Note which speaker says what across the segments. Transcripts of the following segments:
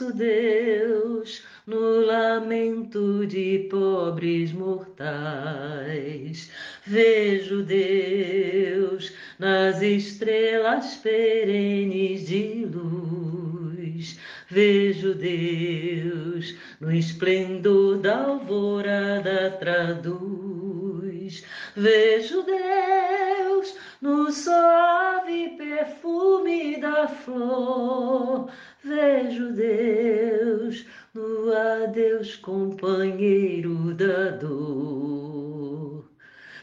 Speaker 1: Ouço Deus no lamento de pobres mortais. Vejo Deus nas estrelas perenes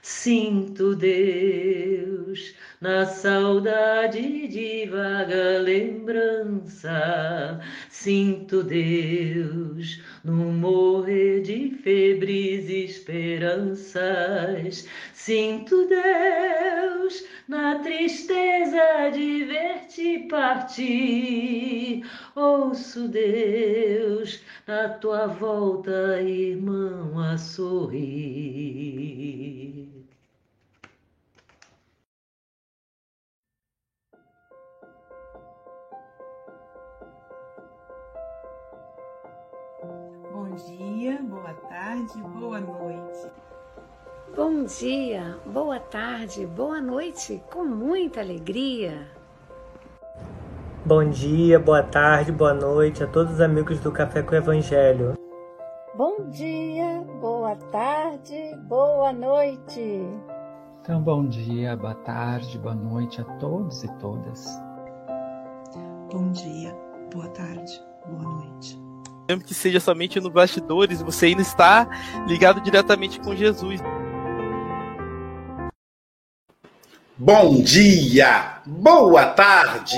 Speaker 1: Sinto Deus na saudade de vaga lembrança. Sinto Deus no morrer de febres esperanças. Sinto Deus na tristeza de ver-te partir. Ouço Deus na tua volta, irmão, a sorrir.
Speaker 2: Dia, boa tarde, boa noite.
Speaker 3: Bom dia, boa tarde, boa noite, com muita alegria.
Speaker 4: Bom dia, boa tarde, boa noite a todos os amigos do Café com o Evangelho.
Speaker 5: Bom dia, boa tarde, boa noite.
Speaker 6: Então, bom dia, boa tarde, boa noite a todos e todas.
Speaker 7: Bom dia, boa tarde, boa noite.
Speaker 8: Mesmo que seja somente no bastidores, você ainda está ligado diretamente com Jesus.
Speaker 9: Bom dia, boa tarde,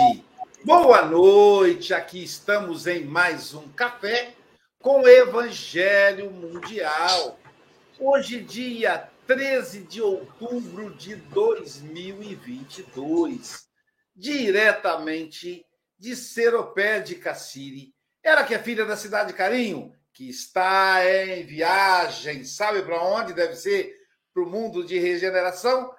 Speaker 9: boa noite. Aqui estamos em mais um café com Evangelho Mundial. Hoje, dia 13 de outubro de 2022, diretamente de Seropé de Cassiri. Ela que é filha da cidade de Carinho, que está em viagem, sabe para onde? Deve ser para o mundo de regeneração.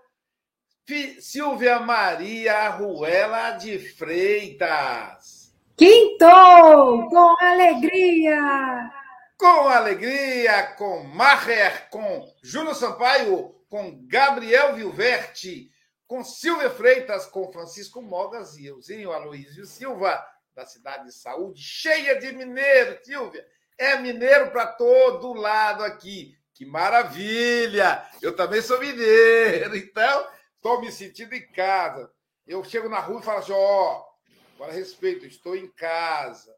Speaker 9: Silvia Maria Ruela de Freitas.
Speaker 10: Quintou com alegria!
Speaker 9: Com alegria, com Maher, com Júlio Sampaio, com Gabriel Vilverte, com Silvia Freitas, com Francisco Mogas e Euzinho Aloísio Silva, da cidade de Saúde, cheia de mineiro, Silvia. É mineiro para todo lado aqui. Que maravilha! Eu também sou mineiro, então estou me sentindo em casa. Eu chego na rua e falo assim: ó, agora respeito, estou em casa.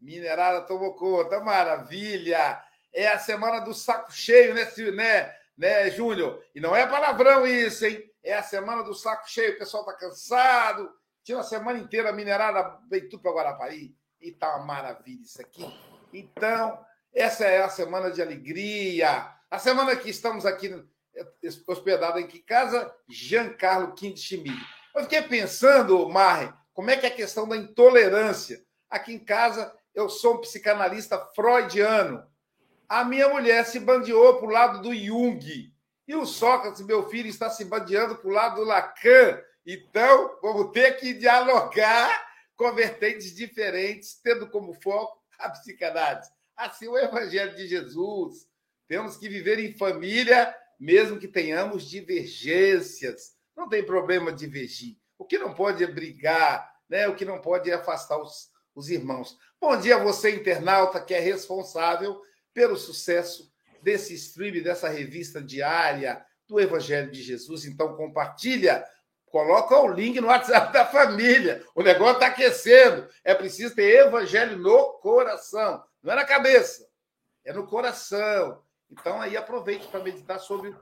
Speaker 9: Minerada tomou conta, maravilha! É a semana do saco cheio, né, né, né Júnior? E não é palavrão isso, hein? É a semana do saco cheio, o pessoal está cansado. Tinha uma semana inteira minerada, veio tudo para Guarapari. E tá uma maravilha isso aqui. Então, essa é a semana de alegria. A semana que estamos aqui hospedado em que casa? Giancarlo Quinto Schmidt. Eu fiquei pensando, Marre, como é que é a questão da intolerância? Aqui em casa, eu sou um psicanalista freudiano. A minha mulher se bandeou para o lado do Jung. E o Sócrates, meu filho, está se bandeando para o lado do Lacan. Então, vamos ter que dialogar com vertentes diferentes, tendo como foco a psicanálise. Assim, o Evangelho de Jesus. Temos que viver em família, mesmo que tenhamos divergências. Não tem problema divergir. O que não pode é brigar, né? o que não pode é afastar os, os irmãos. Bom dia a você, internauta, que é responsável pelo sucesso desse stream, dessa revista diária do Evangelho de Jesus. Então, compartilha Coloca o link no WhatsApp da família. O negócio está aquecendo. É preciso ter evangelho no coração. Não é na cabeça, é no coração. Então aí aproveite para meditar sobre,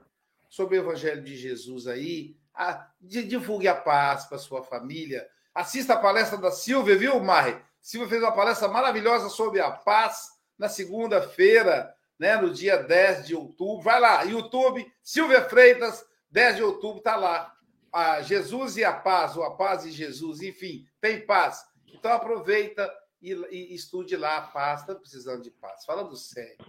Speaker 9: sobre o evangelho de Jesus aí. A, divulgue a paz para sua família. Assista a palestra da Silvia, viu, Marre? Silvia fez uma palestra maravilhosa sobre a paz na segunda-feira, né, no dia 10 de outubro. Vai lá, YouTube, Silvia Freitas, 10 de outubro, está lá a Jesus e a paz, ou a paz e Jesus, enfim, tem paz. Então aproveita e, e estude lá a paz. Estamos precisando de paz. Falando sério,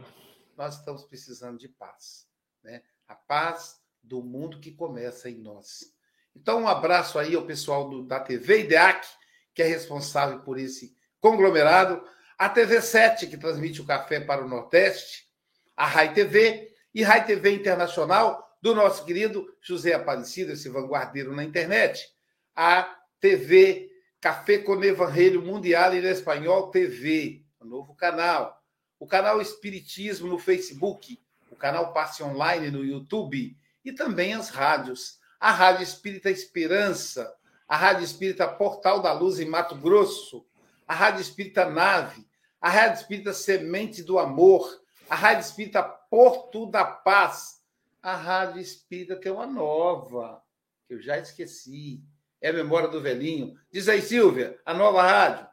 Speaker 9: nós estamos precisando de paz. Né? A paz do mundo que começa em nós. Então, um abraço aí ao pessoal do, da TV IDEAC, que é responsável por esse conglomerado, a TV 7, que transmite o café para o Nordeste, a Rai TV e Rai TV Internacional, do nosso querido José Aparecido, esse vanguardeiro na internet, a TV Café com Evangelho Mundial em Espanhol TV, um novo canal, o canal Espiritismo no Facebook, o canal Passe Online no YouTube e também as rádios. A Rádio Espírita Esperança, a Rádio Espírita Portal da Luz em Mato Grosso, a Rádio Espírita Nave, a Rádio Espírita Semente do Amor, a Rádio Espírita Porto da Paz, a Rádio Espírita tem uma nova, que eu já esqueci. É a memória do velhinho. Diz aí, Silvia, a nova rádio.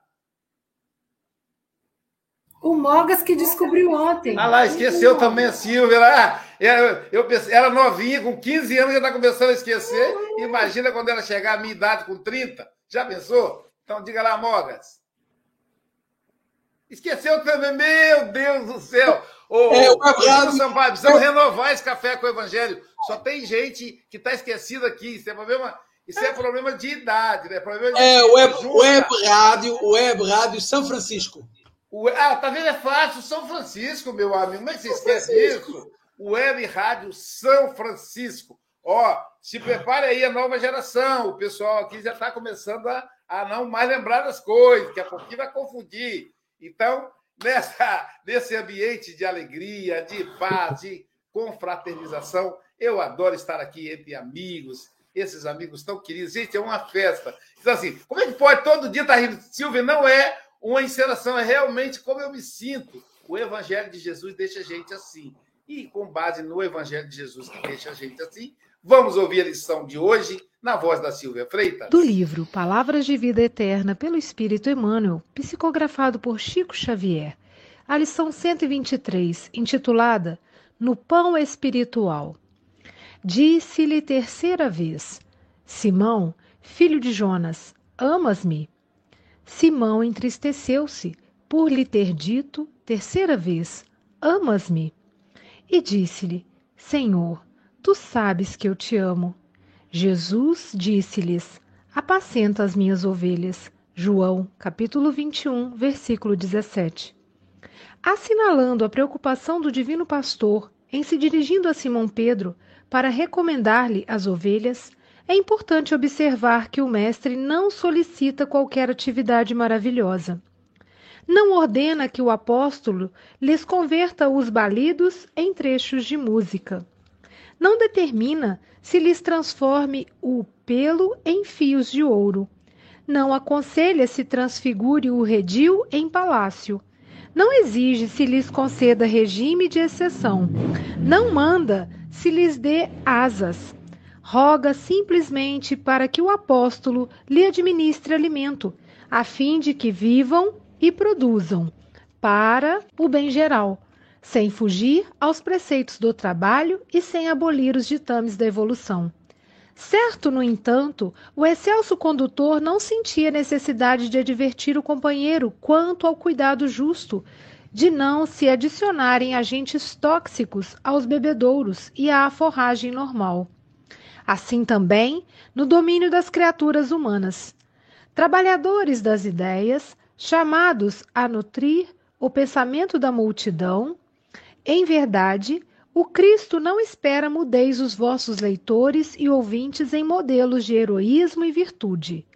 Speaker 10: O Mogas que descobriu ontem.
Speaker 9: Ah lá, esqueceu também a Silvia. Ah, eu, eu pensei, era novinha, com 15 anos já está começando a esquecer. Imagina quando ela chegar à minha idade com 30. Já pensou? Então diga lá, Mogas. Esqueceu também, meu Deus do céu. Ô, é, o Abraão... Sampaio, precisamos renovar esse café com o Evangelho. Só tem gente que está esquecida aqui. Isso é problema, isso é problema de idade, né? Problema de
Speaker 11: é, web, web Rádio, Web Rádio São Francisco.
Speaker 9: O, ah, tá vendo? É fácil. São Francisco, meu amigo. Como é que você esquece disso? Web Rádio São Francisco. Ó, se prepare aí a nova geração. O pessoal aqui já está começando a, a não mais lembrar das coisas, que a pouquinho vai confundir. Então, nessa, nesse ambiente de alegria, de paz, de confraternização. Eu adoro estar aqui entre amigos, esses amigos tão queridos. Gente, é uma festa. Então, assim, como é que pode todo dia estar rindo? Silvia, não é uma encenação, é realmente como eu me sinto. O Evangelho de Jesus deixa a gente assim. E com base no Evangelho de Jesus que deixa a gente assim, vamos ouvir a lição de hoje na voz da Silvia Freitas.
Speaker 12: Do livro Palavras de Vida Eterna pelo Espírito Emmanuel, psicografado por Chico Xavier. A lição 123, intitulada No Pão Espiritual. Disse-lhe terceira vez: Simão, filho de Jonas, amas-me? Simão entristeceu-se por lhe ter dito terceira vez: Amas-me? E disse-lhe: Senhor, tu sabes que eu te amo. Jesus disse-lhes: Apacenta as minhas ovelhas. João, capítulo 21, versículo 17. Assinalando a preocupação do divino pastor em se dirigindo a Simão Pedro para recomendar-lhe as ovelhas, é importante observar que o mestre não solicita qualquer atividade maravilhosa. Não ordena que o apóstolo lhes converta os balidos em trechos de música não determina se lhes transforme o pelo em fios de ouro. Não aconselha se transfigure o redil em palácio. Não exige se lhes conceda regime de exceção. Não manda se lhes dê asas. Roga simplesmente para que o apóstolo lhe administre alimento, a fim de que vivam e produzam para o bem geral sem fugir aos preceitos do trabalho e sem abolir os ditames da evolução. Certo, no entanto, o excelso condutor não sentia necessidade de advertir o companheiro quanto ao cuidado justo de não se adicionarem agentes tóxicos aos bebedouros e à forragem normal. Assim também no domínio das criaturas humanas. Trabalhadores das ideias, chamados a nutrir o pensamento da multidão, em verdade, o Cristo não espera mudez os vossos leitores e ouvintes em modelos de heroísmo e virtude.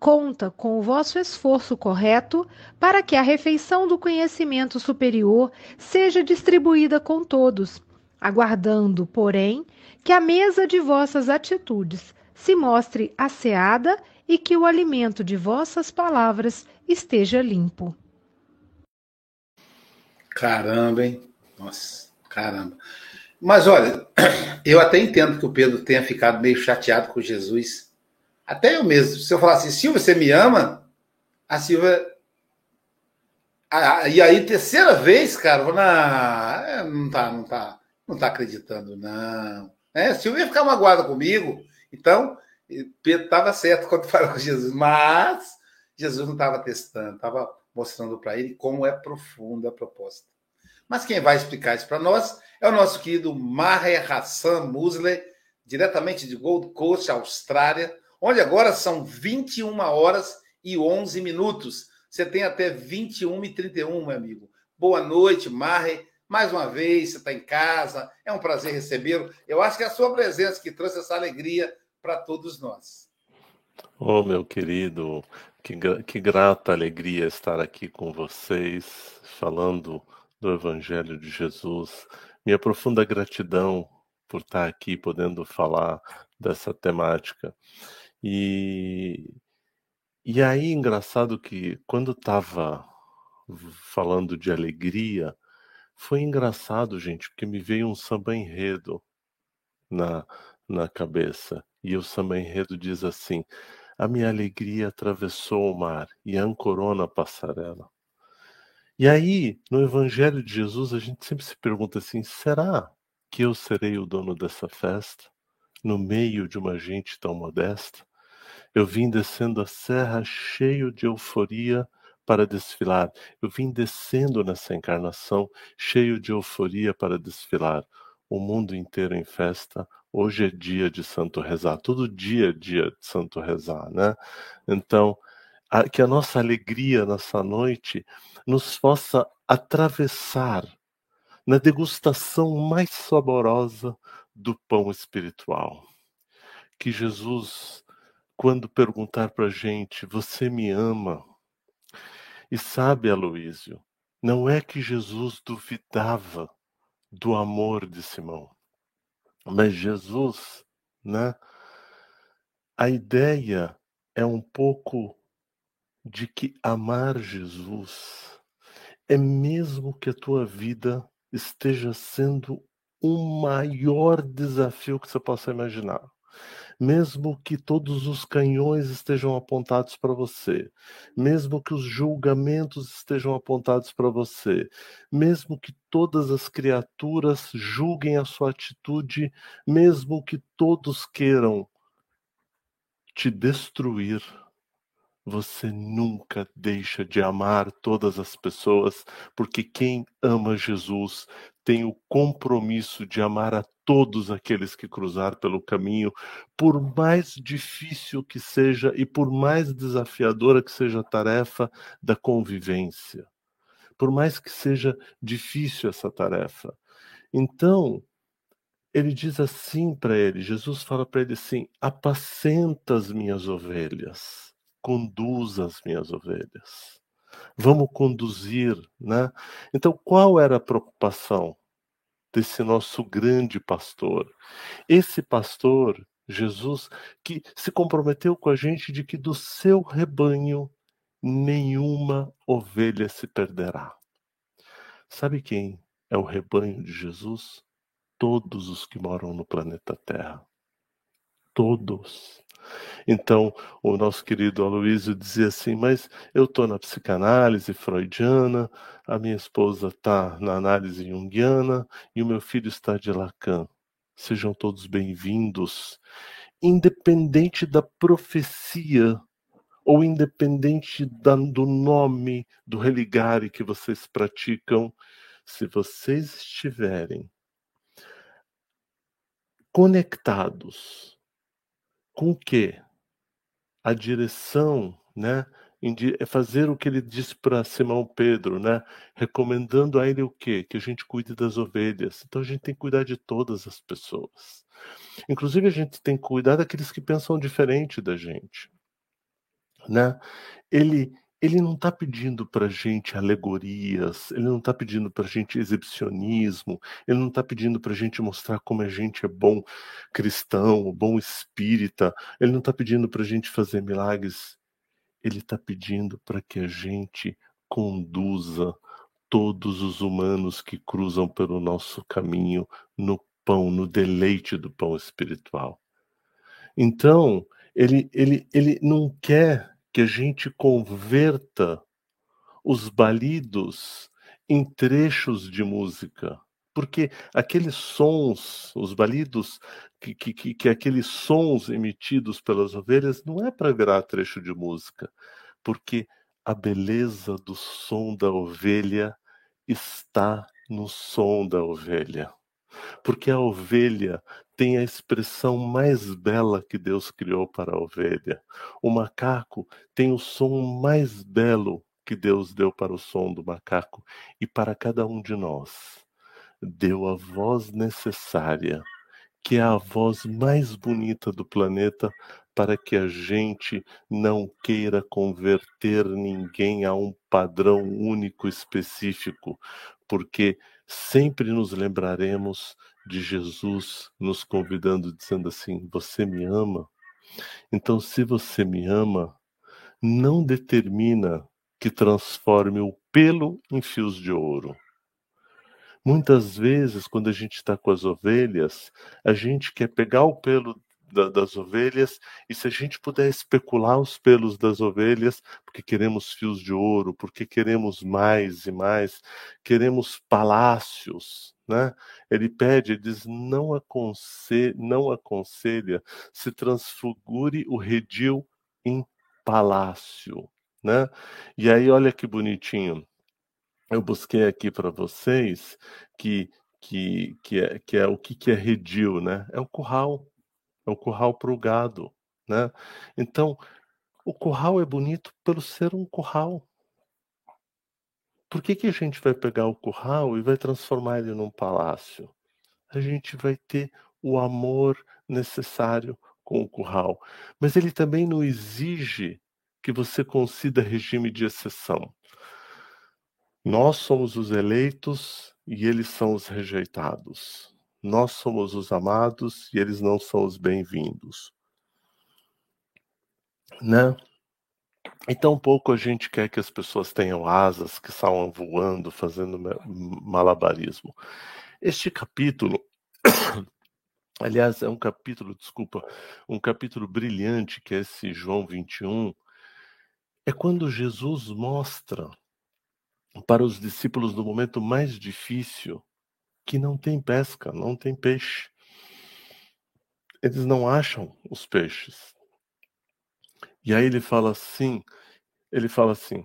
Speaker 12: Conta com o vosso esforço correto para que a refeição do conhecimento superior seja distribuída com todos, aguardando, porém, que a mesa de vossas atitudes se mostre asseada e que o alimento de vossas palavras esteja limpo.
Speaker 9: Caramba, hein? Nossa, caramba. Mas olha, eu até entendo que o Pedro tenha ficado meio chateado com Jesus. Até eu mesmo. Se eu falasse, assim, Silvia, você me ama? A Silvia. Ah, e aí, terceira vez, cara, vou na. É, não tá, não tá, não tá acreditando, não. É, Silvia ia ficar magoada comigo. Então, Pedro estava certo quando falou com Jesus, mas Jesus não estava testando, estava mostrando para ele como é profunda a proposta. Mas quem vai explicar isso para nós é o nosso querido Maher Hassan Musle, diretamente de Gold Coast, Austrália, onde agora são 21 horas e 11 minutos. Você tem até 21 e 31, meu amigo. Boa noite, Maher. Mais uma vez, você está em casa, é um prazer recebê-lo. Eu acho que é a sua presença que trouxe essa alegria para todos nós.
Speaker 13: Oh, meu querido, que, que grata alegria estar aqui com vocês, falando do Evangelho de Jesus. Minha profunda gratidão por estar aqui podendo falar dessa temática. E, e aí, engraçado que quando estava falando de alegria, foi engraçado, gente, porque me veio um samba enredo na, na cabeça. E o samba enredo diz assim: A minha alegria atravessou o mar e ancorou na passarela. E aí, no Evangelho de Jesus, a gente sempre se pergunta assim: será que eu serei o dono dessa festa, no meio de uma gente tão modesta? Eu vim descendo a serra cheio de euforia para desfilar. Eu vim descendo nessa encarnação cheio de euforia para desfilar. O mundo inteiro em festa. Hoje é dia de Santo Rezar. Todo dia é dia de Santo Rezar, né? Então, a, que a nossa alegria nessa noite nos possa atravessar na degustação mais saborosa do pão espiritual. Que Jesus, quando perguntar para a gente, você me ama? E sabe, Aloísio, não é que Jesus duvidava do amor de Simão, mas Jesus, né? A ideia é um pouco de que amar Jesus é mesmo que a tua vida esteja sendo o maior desafio que você possa imaginar. Mesmo que todos os canhões estejam apontados para você, mesmo que os julgamentos estejam apontados para você, mesmo que todas as criaturas julguem a sua atitude, mesmo que todos queiram te destruir, você nunca deixa de amar todas as pessoas, porque quem ama Jesus tem o compromisso de amar a todos aqueles que cruzar pelo caminho, por mais difícil que seja e por mais desafiadora que seja a tarefa da convivência. Por mais que seja difícil essa tarefa. Então, ele diz assim para ele, Jesus fala para ele assim: apacenta as minhas ovelhas conduz as minhas ovelhas. Vamos conduzir, né? Então, qual era a preocupação desse nosso grande pastor? Esse pastor, Jesus, que se comprometeu com a gente de que do seu rebanho nenhuma ovelha se perderá. Sabe quem é o rebanho de Jesus? Todos os que moram no planeta Terra. Todos. Então, o nosso querido Aloysio dizia assim: Mas eu estou na psicanálise freudiana, a minha esposa está na análise junguiana e o meu filho está de Lacan. Sejam todos bem-vindos, independente da profecia ou independente da, do nome do religare que vocês praticam, se vocês estiverem conectados com que a direção, né, é fazer o que ele disse para Simão Pedro, né, recomendando a ele o quê? Que a gente cuide das ovelhas. Então a gente tem que cuidar de todas as pessoas. Inclusive a gente tem que cuidar daqueles que pensam diferente da gente, né? Ele ele não está pedindo para gente alegorias, ele não está pedindo para gente exibicionismo, ele não está pedindo para gente mostrar como a gente é bom cristão, bom espírita, ele não está pedindo para gente fazer milagres, ele está pedindo para que a gente conduza todos os humanos que cruzam pelo nosso caminho no pão, no deleite do pão espiritual. Então, ele, ele, ele não quer que a gente converta os balidos em trechos de música. Porque aqueles sons, os balidos, que, que, que aqueles sons emitidos pelas ovelhas, não é para virar trecho de música, porque a beleza do som da ovelha está no som da ovelha. Porque a ovelha tem a expressão mais bela que Deus criou para a ovelha. O macaco tem o som mais belo que Deus deu para o som do macaco e para cada um de nós. Deu a voz necessária, que é a voz mais bonita do planeta, para que a gente não queira converter ninguém a um padrão único específico, porque sempre nos lembraremos de Jesus nos convidando, dizendo assim: Você me ama? Então, se você me ama, não determina que transforme o pelo em fios de ouro. Muitas vezes, quando a gente está com as ovelhas, a gente quer pegar o pelo da, das ovelhas, e se a gente puder especular os pelos das ovelhas, porque queremos fios de ouro, porque queremos mais e mais, queremos palácios, né? Ele pede, ele diz: não, aconselha, não aconselha, se transfigure o redil em palácio, né? E aí, olha que bonitinho. Eu busquei aqui para vocês que que, que, é, que é o que, que é redil, né? É o curral, é o curral para o gado, né? Então, o curral é bonito pelo ser um curral. Por que, que a gente vai pegar o curral e vai transformar ele num palácio? A gente vai ter o amor necessário com o curral. Mas ele também não exige que você conceda regime de exceção. Nós somos os eleitos e eles são os rejeitados. Nós somos os amados e eles não são os bem-vindos. Né? Então, pouco a gente quer que as pessoas tenham asas, que saiam voando, fazendo malabarismo. Este capítulo, aliás, é um capítulo, desculpa, um capítulo brilhante, que é esse João 21, é quando Jesus mostra para os discípulos no momento mais difícil que não tem pesca, não tem peixe. Eles não acham os peixes. E aí ele fala assim, ele fala assim,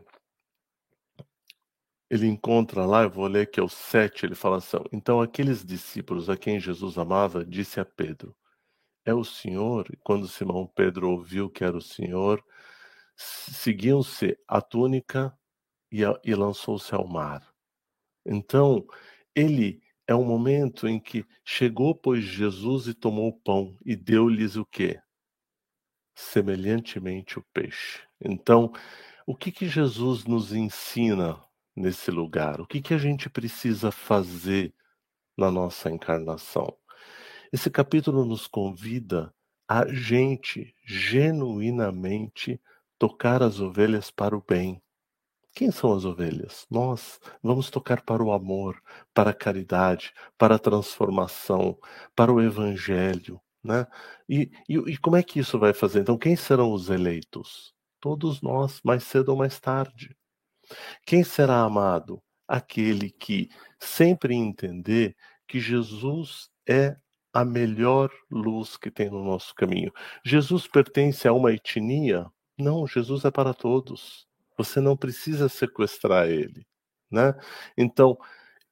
Speaker 13: ele encontra lá, eu vou ler que é o 7, ele fala assim, então aqueles discípulos a quem Jesus amava, disse a Pedro, é o Senhor? E quando Simão Pedro ouviu que era o Senhor, seguiam-se a túnica e, e lançou-se ao mar. Então, ele é um momento em que chegou, pois, Jesus e tomou o pão e deu-lhes o quê? Semelhantemente o peixe. Então, o que que Jesus nos ensina nesse lugar? O que que a gente precisa fazer na nossa encarnação? Esse capítulo nos convida a gente genuinamente tocar as ovelhas para o bem. Quem são as ovelhas? Nós vamos tocar para o amor, para a caridade, para a transformação, para o evangelho, né? E, e, e, como é que isso vai fazer? Então, quem serão os eleitos? Todos nós, mais cedo ou mais tarde. Quem será amado? Aquele que sempre entender que Jesus é a melhor luz que tem no nosso caminho. Jesus pertence a uma etnia? Não, Jesus é para todos. Você não precisa sequestrar ele, né? Então,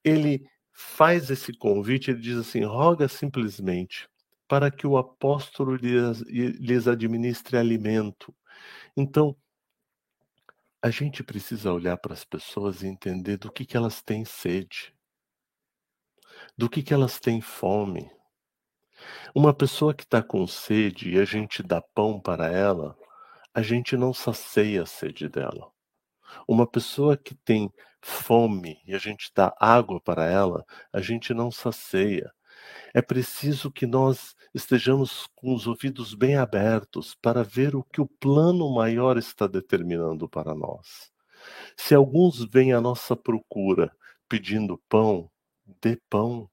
Speaker 13: ele faz esse convite, ele diz assim: roga simplesmente para que o apóstolo lhes, lhes administre alimento. Então, a gente precisa olhar para as pessoas e entender do que, que elas têm sede, do que, que elas têm fome. Uma pessoa que está com sede e a gente dá pão para ela, a gente não sacia a sede dela. Uma pessoa que tem fome e a gente dá água para ela, a gente não sacia. É preciso que nós estejamos com os ouvidos bem abertos para ver o que o plano maior está determinando para nós. Se alguns vêm à nossa procura pedindo pão, dê pão.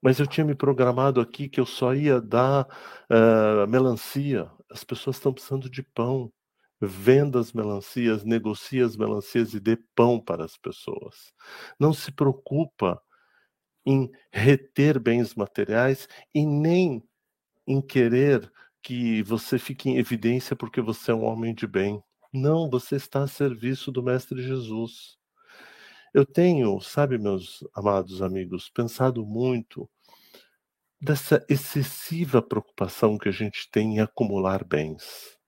Speaker 13: Mas eu tinha me programado aqui que eu só ia dar uh, melancia. As pessoas estão precisando de pão. Venda as melancias, negocie as melancias e dê pão para as pessoas. Não se preocupa em reter bens materiais e nem em querer que você fique em evidência porque você é um homem de bem. Não, você está a serviço do Mestre Jesus. Eu tenho, sabe, meus amados amigos, pensado muito dessa excessiva preocupação que a gente tem em acumular bens.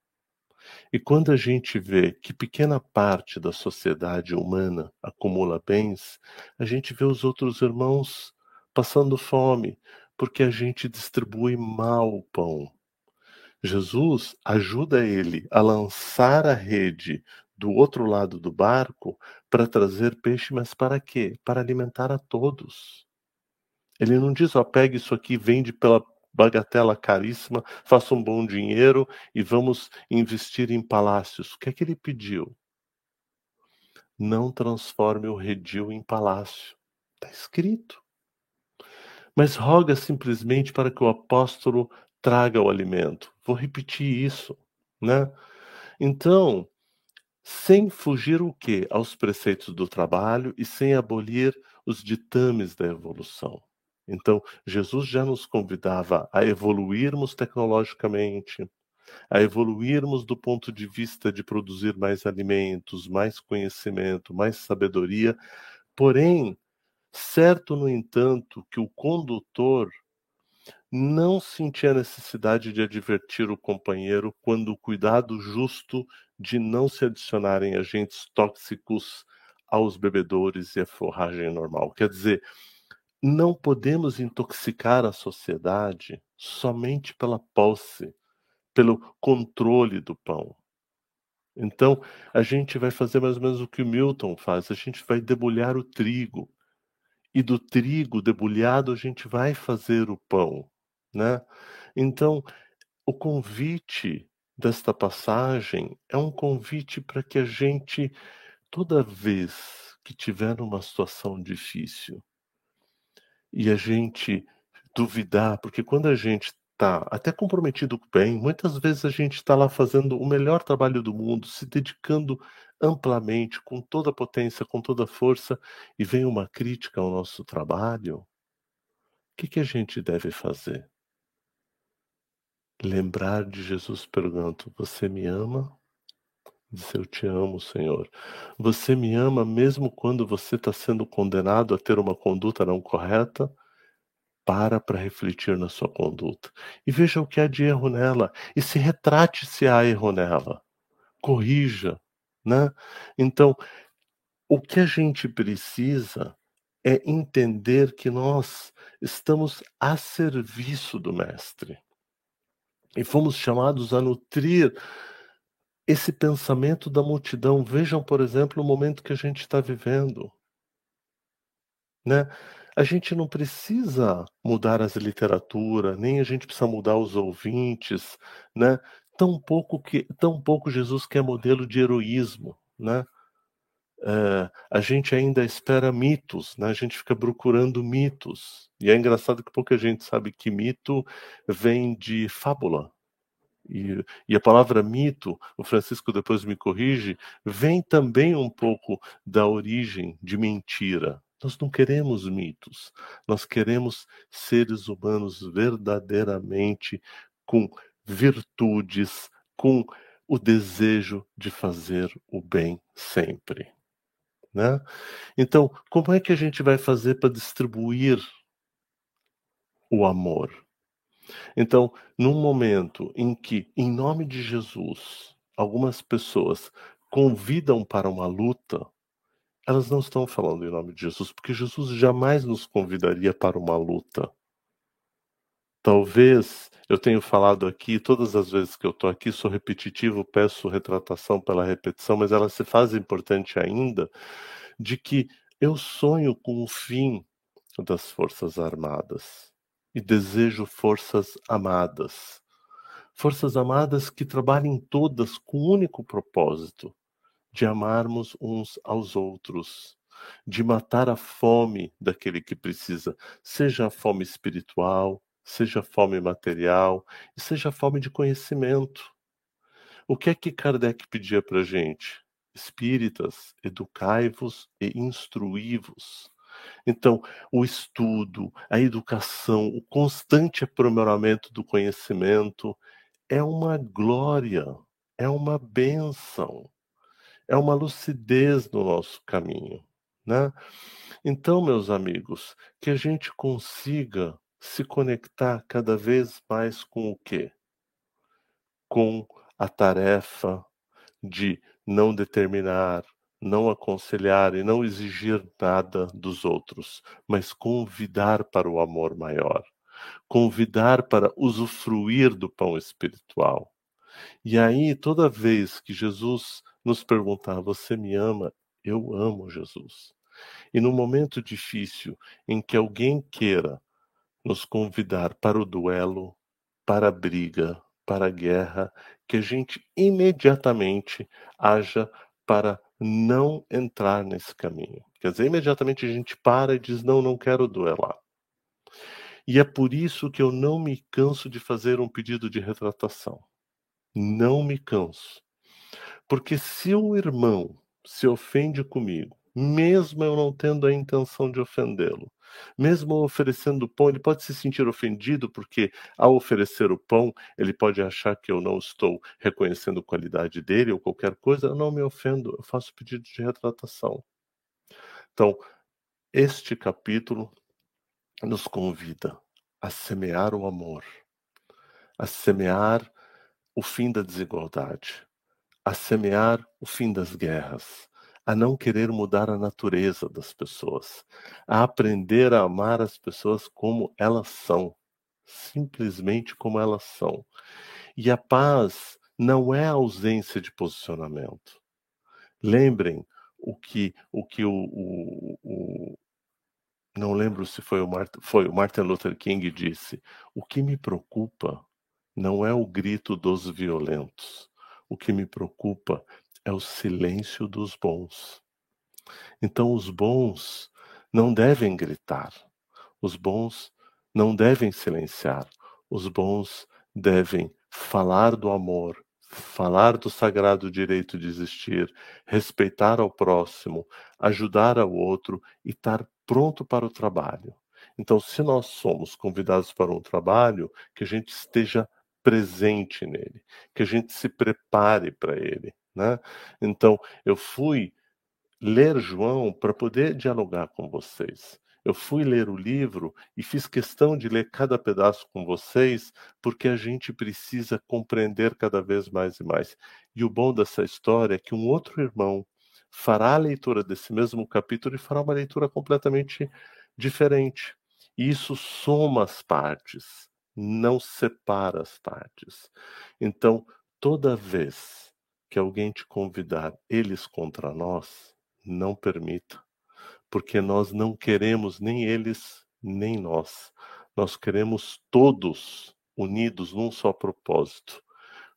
Speaker 13: E quando a gente vê que pequena parte da sociedade humana acumula bens, a gente vê os outros irmãos passando fome, porque a gente distribui mal o pão. Jesus ajuda ele a lançar a rede do outro lado do barco para trazer peixe, mas para quê? Para alimentar a todos. Ele não diz, ó, pegue isso aqui, vende pela bagatela caríssima, faça um bom dinheiro e vamos investir em palácios. O que é que ele pediu? Não transforme o redil em palácio. Está escrito. Mas roga simplesmente para que o apóstolo traga o alimento. Vou repetir isso, né? Então, sem fugir o quê? Aos preceitos do trabalho e sem abolir os ditames da evolução. Então, Jesus já nos convidava a evoluirmos tecnologicamente, a evoluirmos do ponto de vista de produzir mais alimentos, mais conhecimento, mais sabedoria, porém, certo, no entanto, que o condutor não sentia necessidade de advertir o companheiro quando o cuidado justo de não se adicionarem agentes tóxicos aos bebedores e à forragem normal. Quer dizer, não podemos intoxicar a sociedade somente pela posse, pelo controle do pão. Então, a gente vai fazer mais ou menos o que o Milton faz, a gente vai debulhar o trigo. E do trigo debulhado a gente vai fazer o pão, né? Então, o convite desta passagem é um convite para que a gente, toda vez que tiver uma situação difícil, e a gente duvidar, porque quando a gente está até comprometido bem, muitas vezes a gente está lá fazendo o melhor trabalho do mundo, se dedicando amplamente, com toda a potência, com toda a força, e vem uma crítica ao nosso trabalho, o que, que a gente deve fazer? Lembrar de Jesus pergunto: Você me ama? Diz: Eu te amo, Senhor. Você me ama mesmo quando você está sendo condenado a ter uma conduta não correta? Para para refletir na sua conduta e veja o que há de erro nela e se retrate se há erro nela. Corrija, né? Então, o que a gente precisa é entender que nós estamos a serviço do Mestre. E fomos chamados a nutrir esse pensamento da multidão. Vejam, por exemplo, o momento que a gente está vivendo. Né? A gente não precisa mudar as literaturas, nem a gente precisa mudar os ouvintes, né? Tão pouco que, tão pouco Jesus quer modelo de heroísmo, né? É, a gente ainda espera mitos, né? A gente fica procurando mitos. E é engraçado que pouca gente sabe que mito vem de fábula, e, e, a palavra mito, o Francisco depois me corrige, vem também um pouco da origem de mentira. Nós não queremos mitos, nós queremos seres humanos verdadeiramente com virtudes, com o desejo de fazer o bem sempre. Né? Então, como é que a gente vai fazer para distribuir o amor? Então, num momento em que, em nome de Jesus, algumas pessoas convidam para uma luta, elas não estão falando em nome de Jesus, porque Jesus jamais nos convidaria para uma luta. Talvez eu tenha falado aqui, todas as vezes que eu estou aqui, sou repetitivo, peço retratação pela repetição, mas ela se faz importante ainda, de que eu sonho com o fim das Forças Armadas e desejo forças amadas. Forças amadas que trabalhem todas com o único propósito de amarmos uns aos outros, de matar a fome daquele que precisa, seja a fome espiritual, seja fome material e seja fome de conhecimento. O que é que Kardec pedia para a gente? Espíritas, educai-vos e instruí-vos. Então, o estudo, a educação, o constante aprimoramento do conhecimento é uma glória, é uma bênção, é uma lucidez no nosso caminho, né? Então, meus amigos, que a gente consiga se conectar cada vez mais com o quê? Com a tarefa de não determinar, não aconselhar e não exigir nada dos outros, mas convidar para o amor maior, convidar para usufruir do pão espiritual. E aí, toda vez que Jesus nos perguntar: Você me ama? Eu amo Jesus. E no momento difícil em que alguém queira nos convidar para o duelo, para a briga, para a guerra, que a gente imediatamente haja para não entrar nesse caminho. Quer dizer, imediatamente a gente para e diz: não, não quero duelar. E é por isso que eu não me canso de fazer um pedido de retratação. Não me canso. Porque se o irmão se ofende comigo, mesmo eu não tendo a intenção de ofendê-lo. Mesmo oferecendo pão, ele pode se sentir ofendido, porque ao oferecer o pão, ele pode achar que eu não estou reconhecendo a qualidade dele ou qualquer coisa. Eu não me ofendo, eu faço pedido de retratação. Então, este capítulo nos convida a semear o amor, a semear o fim da desigualdade, a semear o fim das guerras, a não querer mudar a natureza das pessoas, a aprender a amar as pessoas como elas são, simplesmente como elas são. E a paz não é a ausência de posicionamento. Lembrem o que o que o, o, o não lembro se foi o, Martin, foi o Martin Luther King disse: o que me preocupa não é o grito dos violentos. O que me preocupa é o silêncio dos bons. Então, os bons não devem gritar, os bons não devem silenciar, os bons devem falar do amor, falar do sagrado direito de existir, respeitar ao próximo, ajudar ao outro e estar pronto para o trabalho. Então, se nós somos convidados para um trabalho, que a gente esteja presente nele, que a gente se prepare para ele, né? Então, eu fui ler João para poder dialogar com vocês. Eu fui ler o livro e fiz questão de ler cada pedaço com vocês, porque a gente precisa compreender cada vez mais e mais. E o bom dessa história é que um outro irmão fará a leitura desse mesmo capítulo e fará uma leitura completamente diferente. E isso soma as partes, não separa as partes. Então, toda vez que alguém te convidar eles contra nós, não permita, porque nós não queremos nem eles nem nós. Nós queremos todos unidos num só propósito.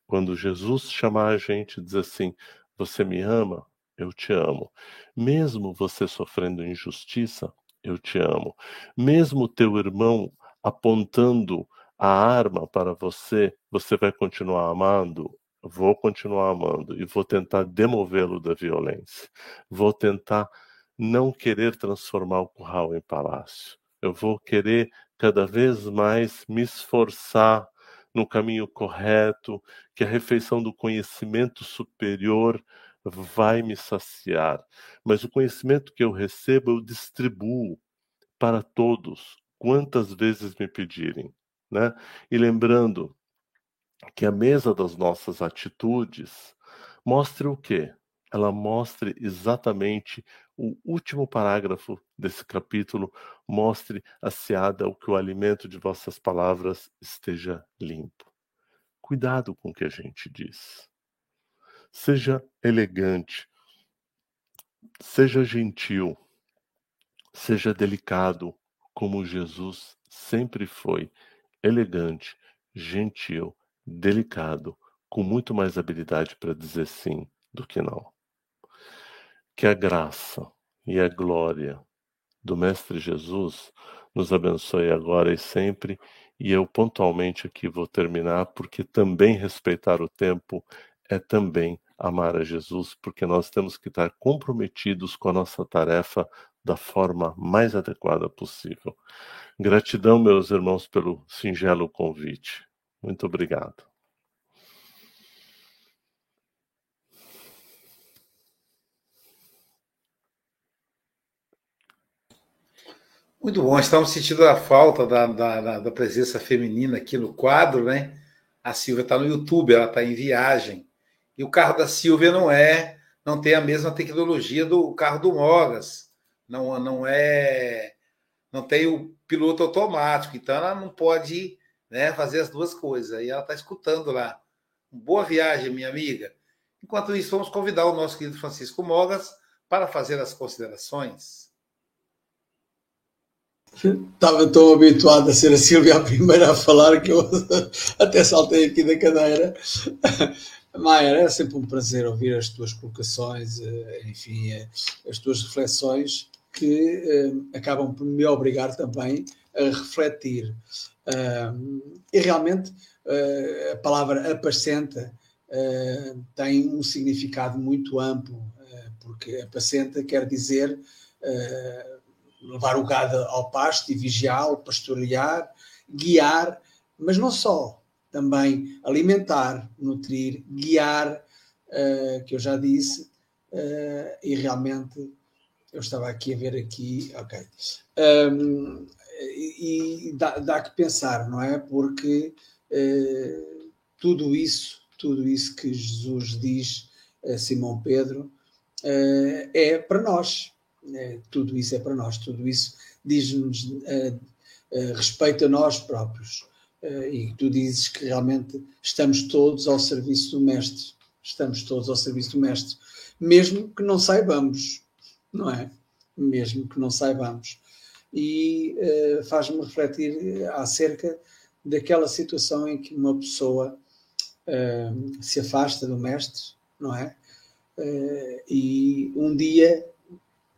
Speaker 13: Quando Jesus chamar a gente e dizer assim: Você me ama? Eu te amo. Mesmo você sofrendo injustiça, eu te amo. Mesmo teu irmão apontando a arma para você, você vai continuar amando? Vou continuar amando e vou tentar demovê-lo da violência. Vou tentar não querer transformar o curral em palácio. Eu vou querer cada vez mais me esforçar no caminho correto, que a refeição do conhecimento superior vai me saciar. Mas o conhecimento que eu recebo, eu distribuo para todos, quantas vezes me pedirem. Né? E lembrando que a mesa das nossas atitudes mostre o quê? ela mostre exatamente o último parágrafo desse capítulo, mostre a seada o que o alimento de vossas palavras esteja limpo. Cuidado com o que a gente diz. Seja elegante, seja gentil, seja delicado, como Jesus sempre foi, elegante, gentil, delicado, com muito mais habilidade para dizer sim do que não. Que a graça e a glória do Mestre Jesus nos abençoe agora e sempre. E eu pontualmente aqui vou terminar, porque também respeitar o tempo é também amar a Jesus, porque nós temos que estar comprometidos com a nossa tarefa da forma mais adequada possível. Gratidão, meus irmãos, pelo singelo convite. Muito obrigado.
Speaker 9: Muito bom, estamos sentindo a falta da, da, da presença feminina aqui no quadro, né? A Silvia está no YouTube, ela está em viagem. E o carro da Silvia não é, não tem a mesma tecnologia do carro do Mogas. Não, não é, não tem o piloto automático, então ela não pode né, fazer as duas coisas. E ela está escutando lá. Boa viagem, minha amiga. Enquanto isso, vamos convidar o nosso querido Francisco Mogas para fazer as considerações.
Speaker 11: Estava tão habituado a ser a Silvia a primeira a falar que eu até saltei aqui da cadeira. Maia, é sempre um prazer ouvir as tuas colocações, eh, enfim, eh, as tuas reflexões que eh, acabam por me obrigar também a refletir. E realmente a palavra apacenta tem um significado muito amplo, porque apacenta quer dizer levar o gado ao pasto e vigiá-lo, pastorear, guiar, mas não só, também alimentar, nutrir, guiar, uh, que eu já disse, uh, e realmente eu estava aqui a ver aqui, ok. Um, e, dá, dá, que pensar, não é? Porque uh, tudo isso, tudo isso que Jesus diz a Simão Pedro é para nós, é, tudo isso é para nós, tudo isso diz-nos uh, uh, respeito a nós próprios. Uh, e tu dizes que realmente estamos todos ao serviço do Mestre. Estamos todos ao serviço do Mestre. Mesmo que não saibamos, não é? Mesmo que não saibamos. E faz-me refletir acerca daquela situação em que uma pessoa se afasta do Mestre, não é? e um dia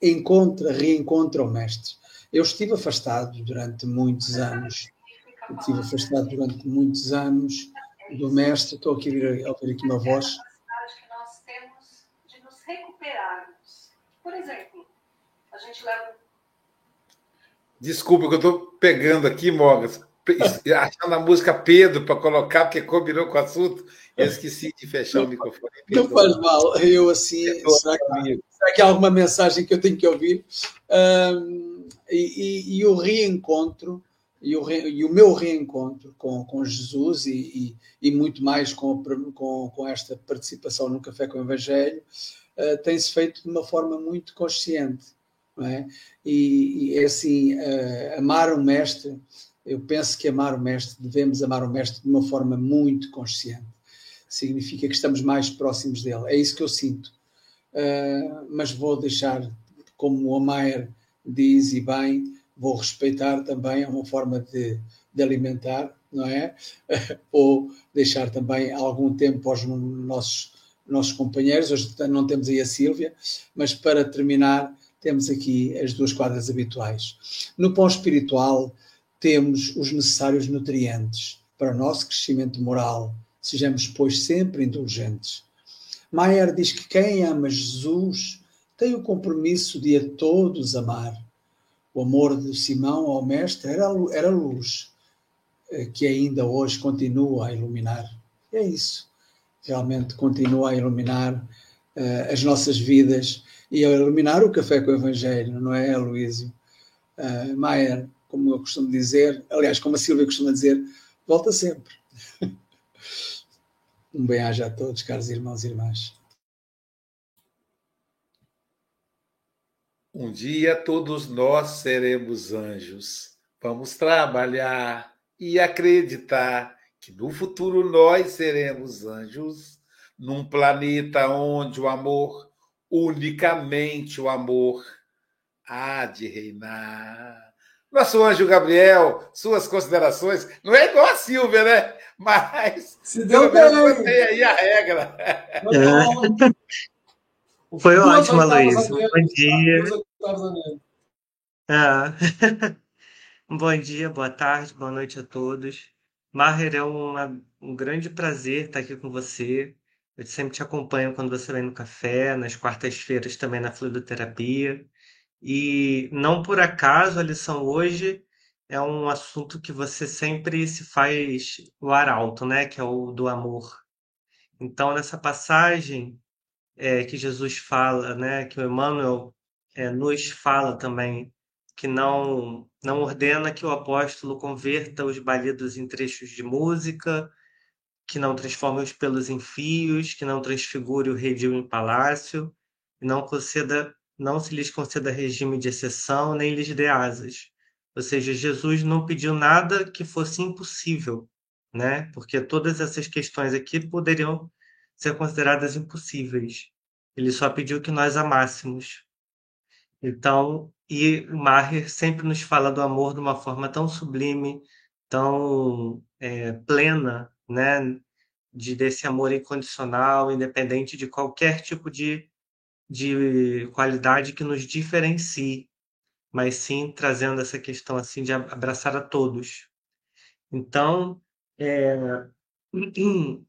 Speaker 11: encontra, reencontra o mestre. Eu estive afastado durante muitos anos, estive afastado durante muitos anos do mestre. Estou aqui a ouvir aqui uma voz.
Speaker 14: nós temos de nos recuperarmos. Por exemplo, a gente leva.
Speaker 9: Desculpa que eu estou pegando aqui, Mogas, achando a música Pedro para colocar, porque combinou com o assunto. Eu esqueci de fechar o microfone.
Speaker 11: Não faz mal, eu assim. Será que, será que há alguma mensagem que eu tenho que ouvir? Um, e, e, e, o reencontro, e o, re, e o meu reencontro com, com Jesus e, e, muito mais com, com, com esta participação no Café com o Evangelho, uh, tem-se feito de uma forma muito consciente. É? E, é assim, uh, amar o Mestre, eu penso que amar o Mestre, devemos amar o Mestre de uma forma muito consciente significa que estamos mais próximos dele. É isso que eu sinto. Uh, mas vou deixar, como o Maier diz e bem, vou respeitar também, é uma forma de, de alimentar, não é? Ou deixar também algum tempo aos nossos, nossos companheiros. Hoje não temos aí a Sílvia, mas para terminar, temos aqui as duas quadras habituais. No pão espiritual, temos os necessários nutrientes para o nosso crescimento moral, Sejamos, pois, sempre indulgentes. Maier diz que quem ama Jesus tem o compromisso de a todos amar. O amor de Simão ao Mestre era, era luz, eh, que ainda hoje continua a iluminar. É isso. Realmente continua a iluminar uh, as nossas vidas e a iluminar o café com o Evangelho, não é, Luísio? Uh, Maier, como eu costumo dizer, aliás, como a Silvia costuma dizer, volta sempre. Um bem-aja a todos, caros irmãos e irmãs.
Speaker 9: Um dia todos nós seremos anjos. Vamos trabalhar e acreditar que no futuro nós seremos anjos, num planeta onde o amor, unicamente o amor, há de reinar. Nosso anjo Gabriel, suas considerações. Não é igual a Silvia, né? Mas
Speaker 11: Se deu bem.
Speaker 9: tem aí a regra.
Speaker 4: É. Foi ótimo, Luiz. Bom dia. É. Bom dia, boa tarde, boa noite a todos. Maher, é uma, um grande prazer estar aqui com você. Eu sempre te acompanho quando você vem no café, nas quartas-feiras também na fluidoterapia. E não por acaso a lição hoje é um assunto que você sempre se faz o arauto, né? Que é o do amor. Então, nessa passagem é, que Jesus fala, né? Que o Emmanuel é, nos fala também, que não, não ordena que o apóstolo converta os balidos em trechos de música, que não transforme os pelos em fios, que não transfigure o redil em palácio, e não conceda não se lhes conceda regime de exceção, nem lhes dê asas. Ou seja, Jesus não pediu nada que fosse impossível, né? Porque todas essas questões aqui poderiam ser consideradas impossíveis. Ele só pediu que nós amássemos. Então, e Maher sempre nos fala do amor de uma forma tão sublime, tão é, plena, né? De desse amor incondicional, independente de qualquer tipo de de qualidade que nos diferencie, mas sim trazendo essa questão assim de abraçar a todos. Então, é,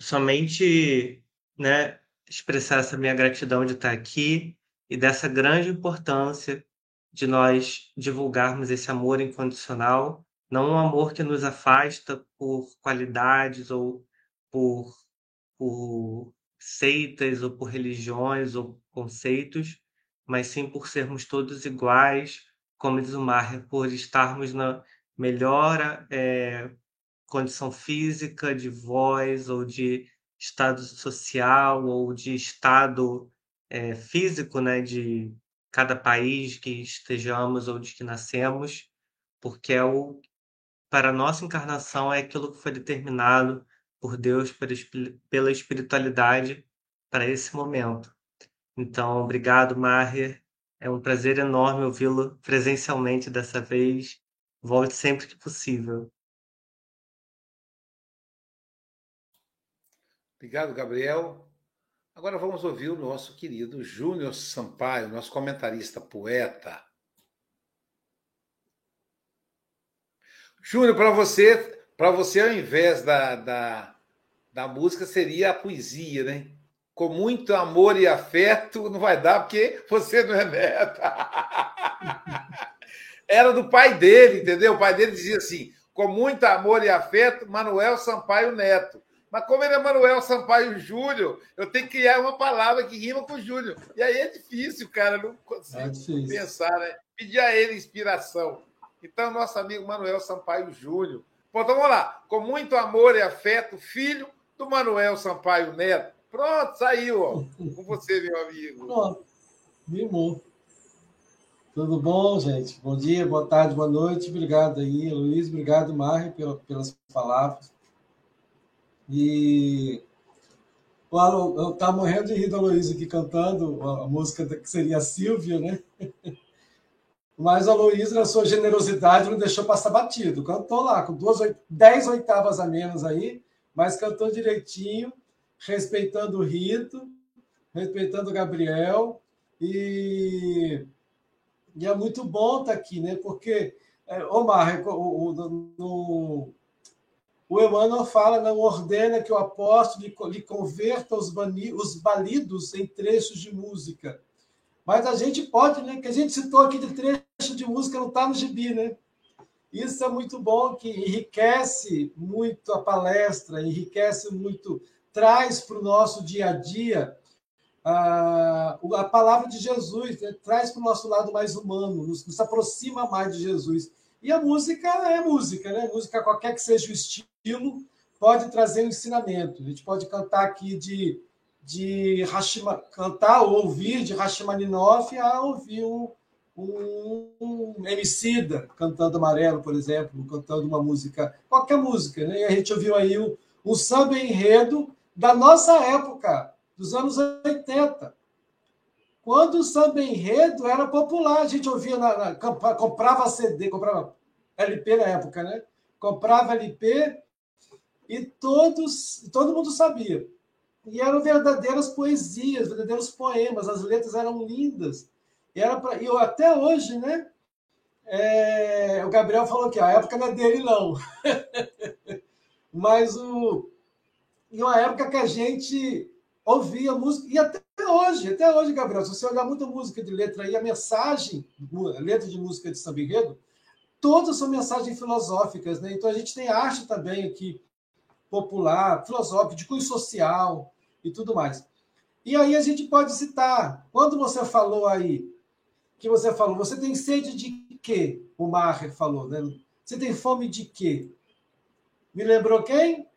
Speaker 4: somente né, expressar essa minha gratidão de estar aqui e dessa grande importância de nós divulgarmos esse amor incondicional, não um amor que nos afasta por qualidades ou por, por seitas ou por religiões ou conceitos, mas sim por sermos todos iguais, como diz o Maher, por estarmos na melhor é, condição física, de voz ou de estado social ou de estado é, físico, né, de cada país que estejamos ou de que nascemos, porque é o para a nossa encarnação é aquilo que foi determinado por Deus, pela espiritualidade para esse momento. Então, obrigado, Maher. É um prazer enorme ouvi-lo presencialmente dessa vez. Volte sempre que possível.
Speaker 9: Obrigado, Gabriel. Agora vamos ouvir o nosso querido Júnior Sampaio, nosso comentarista poeta. Júnior, para você, para você, ao invés da, da, da música seria a poesia, né? Com muito amor e afeto, não vai dar porque você não é neta. Era do pai dele, entendeu? O pai dele dizia assim: com muito amor e afeto, Manuel Sampaio Neto. Mas como ele é Manuel Sampaio Júnior, eu tenho que criar uma palavra que rima com Júnior. E aí é difícil, cara, não consigo é pensar, né? Pedir a ele inspiração. Então, nosso amigo Manuel Sampaio Júnior. Bom, então vamos lá. Com muito amor e afeto, filho do Manuel Sampaio Neto. Pronto, saiu, ó. Com você, meu amigo.
Speaker 15: Pronto. Tudo bom, gente? Bom dia, boa tarde, boa noite. Obrigado aí, Luiz. Obrigado, Mari, pelas palavras. E eu estava morrendo de rir da Luísa aqui cantando a música que seria a Silvia, né? Mas a Luísa, na sua generosidade, não deixou passar batido. Cantou lá, com duas, dez oitavas a menos aí, mas cantou direitinho, respeitando o rito, respeitando o Gabriel. E, e é muito bom estar aqui, né? Porque, é, Omar, o, o, no, o Emmanuel fala, não ordena que o apóstolo lhe converta os, bani, os balidos em trechos de música. Mas a gente pode, né? Que a gente citou aqui de trecho de música, não está no gibi, né? Isso é muito bom, que enriquece muito a palestra, enriquece muito, traz para o nosso dia a dia a, a palavra de Jesus, né? traz para o nosso lado mais humano, nos, nos, aproxima mais de Jesus. E a música é música, né? Música, qualquer que seja o estilo, pode trazer um ensinamento. A gente pode cantar aqui de, de Hashima, cantar ou ouvir de Rachmaninoff a ouvir um, um, Emicida cantando Amarelo, por exemplo, cantando uma música, qualquer música, né? E a gente ouviu aí o, o samba enredo da nossa época, dos anos 80. Quando o samba enredo era popular, a gente ouvia, na, na, comprava CD, comprava LP na época, né? Comprava LP e todos, todo mundo sabia. E eram verdadeiras poesias, verdadeiros poemas, as letras eram lindas. E era pra, eu, até hoje, né? É, o Gabriel falou que a época não é dele, não. Mas o, em uma época que a gente ouvia música, e até hoje, até hoje, Gabriel, se você olhar muita música de letra aí, a mensagem, letra de música de samba enredo, todas são mensagens filosóficas, né? Então a gente tem arte também aqui, popular, filosófica, de cunho social e tudo mais. E aí a gente pode citar, quando você falou aí, que você falou, você tem sede de quê? O Maher falou, né? Você tem fome de quê? Me lembrou quem?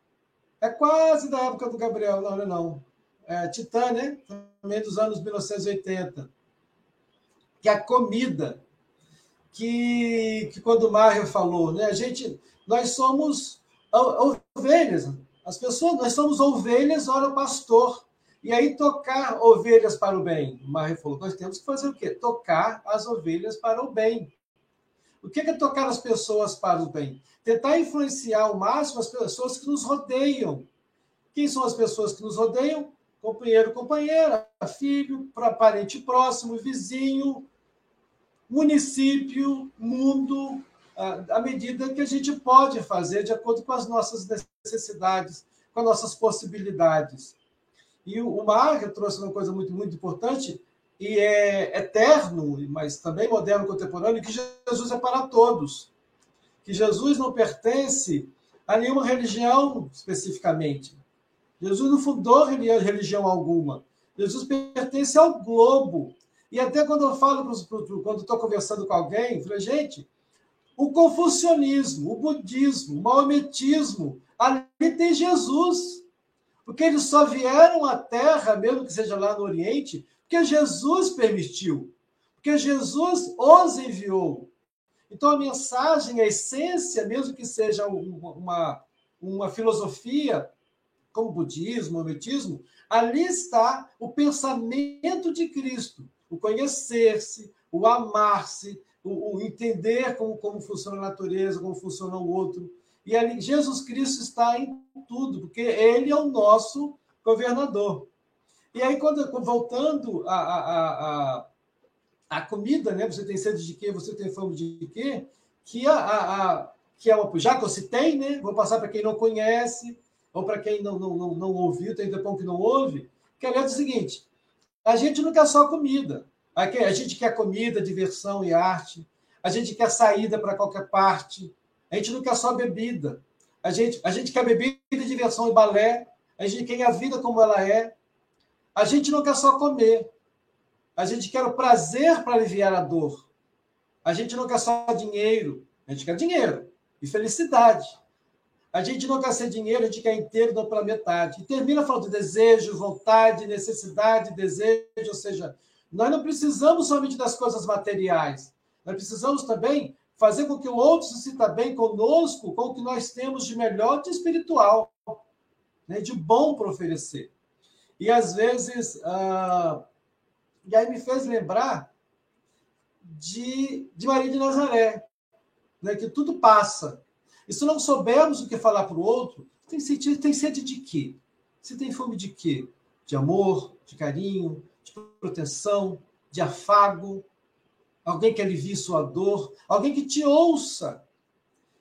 Speaker 15: É quase da época do Gabriel, não, não, não. É Titã, né? Também dos anos 1980. Que a comida, que, que quando o Maher falou, né? A gente, nós somos ovelhas, as pessoas, nós somos ovelhas, ora pastor. E aí tocar ovelhas para o bem. O Maher falou, nós temos que fazer o quê? Tocar as ovelhas para o bem. O que é tocar as pessoas para o bem? Tentar influenciar ao máximo as pessoas que nos rodeiam. Quem são as pessoas que nos rodeiam? Companheiro, companheira, filho, parente próximo, vizinho, município, mundo, à medida que a gente pode fazer, de acordo com as nossas necessidades, com as nossas possibilidades. E o Mark trouxe uma coisa muito, muito importante, e é eterno, mas também moderno contemporâneo, que Jesus é para todos. Que Jesus não pertence a nenhuma religião especificamente. Jesus não fundou religião alguma. Jesus pertence ao globo. E até quando eu falo, quando estou conversando com alguém, eu falei, gente, o confucionismo, o budismo, o maometismo, ali tem Jesus. Porque eles só vieram à Terra, mesmo que seja lá no Oriente, porque Jesus permitiu, porque Jesus os enviou. Então, a mensagem, a essência, mesmo que seja uma, uma filosofia, como o budismo, o hermetismo, ali está o pensamento de Cristo, o conhecer-se, o amar-se, o, o, entender como, como funciona a natureza, como funciona o outro. E ali Jesus Cristo está em tudo, porque ele é o nosso governador. E aí, quando voltando a, a, a, a comida, né? Você tem sede de quê? Você tem fome de quê? Que, a, a, que é uma, já que eu citei, né? Vou passar para quem não conhece, ou para quem não, não, não, não ouviu, tem tempão que não ouve, que é o seguinte: a gente não quer só comida. A gente quer comida, diversão e arte. A gente quer saída para qualquer parte. A gente não quer só bebida. A gente, a gente quer bebida, diversão e balé. A gente quer a vida como ela é. A gente não quer só comer. A gente quer o prazer para aliviar a dor. A gente não quer só dinheiro. A gente quer dinheiro e felicidade. A gente não quer ser dinheiro, a gente quer inteiro, não pela metade. E termina falando de desejo, vontade, necessidade, desejo, ou seja, nós não precisamos somente das coisas materiais. Nós precisamos também fazer com que o outro se sinta bem conosco, com o que nós temos de melhor de espiritual, né, de bom para oferecer. E às vezes, ah, e aí me fez lembrar de, de Maria de Nazaré, né, que tudo passa. E se não soubermos o que falar para o outro, tem sede, tem sede de quê? Você tem fome de quê? De amor, de carinho, de proteção, de afago, alguém que alivie sua dor, alguém que te ouça.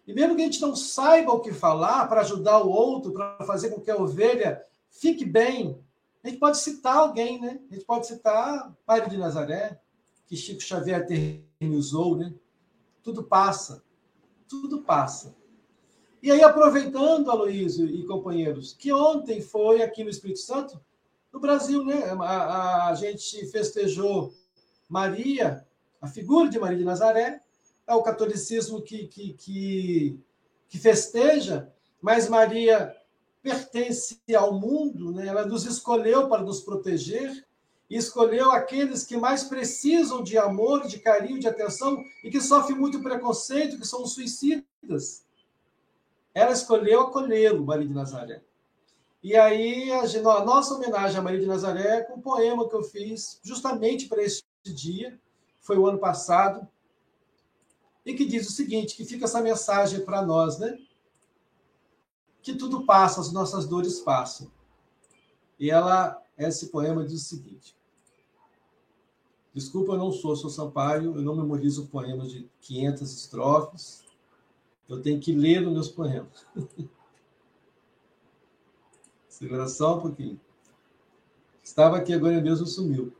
Speaker 15: E mesmo que a gente não saiba o que falar para ajudar o outro, para fazer com que a ovelha fique bem, a gente pode citar alguém, né? A gente pode citar Mário de Nazaré, que Chico Xavier eternizou, né? Tudo passa. Tudo passa. E aí, aproveitando, Aloysio e companheiros, que ontem foi aqui no Espírito Santo, no Brasil, né? A, a, a gente festejou Maria, a figura de Maria de Nazaré, é o catolicismo que, que, que, que festeja, mas Maria pertence ao mundo, né? ela nos escolheu para nos proteger e escolheu aqueles que mais precisam de amor, de carinho, de atenção e que sofrem muito preconceito, que são os suicidas. Ela escolheu acolhê-lo, Maria de Nazaré. E aí, a, nossa homenagem a Maria de Nazaré é com um poema que eu fiz justamente para esse dia, foi o ano passado, e que diz o seguinte, que fica essa mensagem para nós, né? Que tudo passa, as nossas dores passam. E ela, esse poema diz o seguinte: Desculpa, eu não sou seu Sampaio, eu não memorizo poemas de 500 estrofes. Eu tenho que ler os meus poemas. Segura só um pouquinho. Estava aqui agora mesmo sumiu.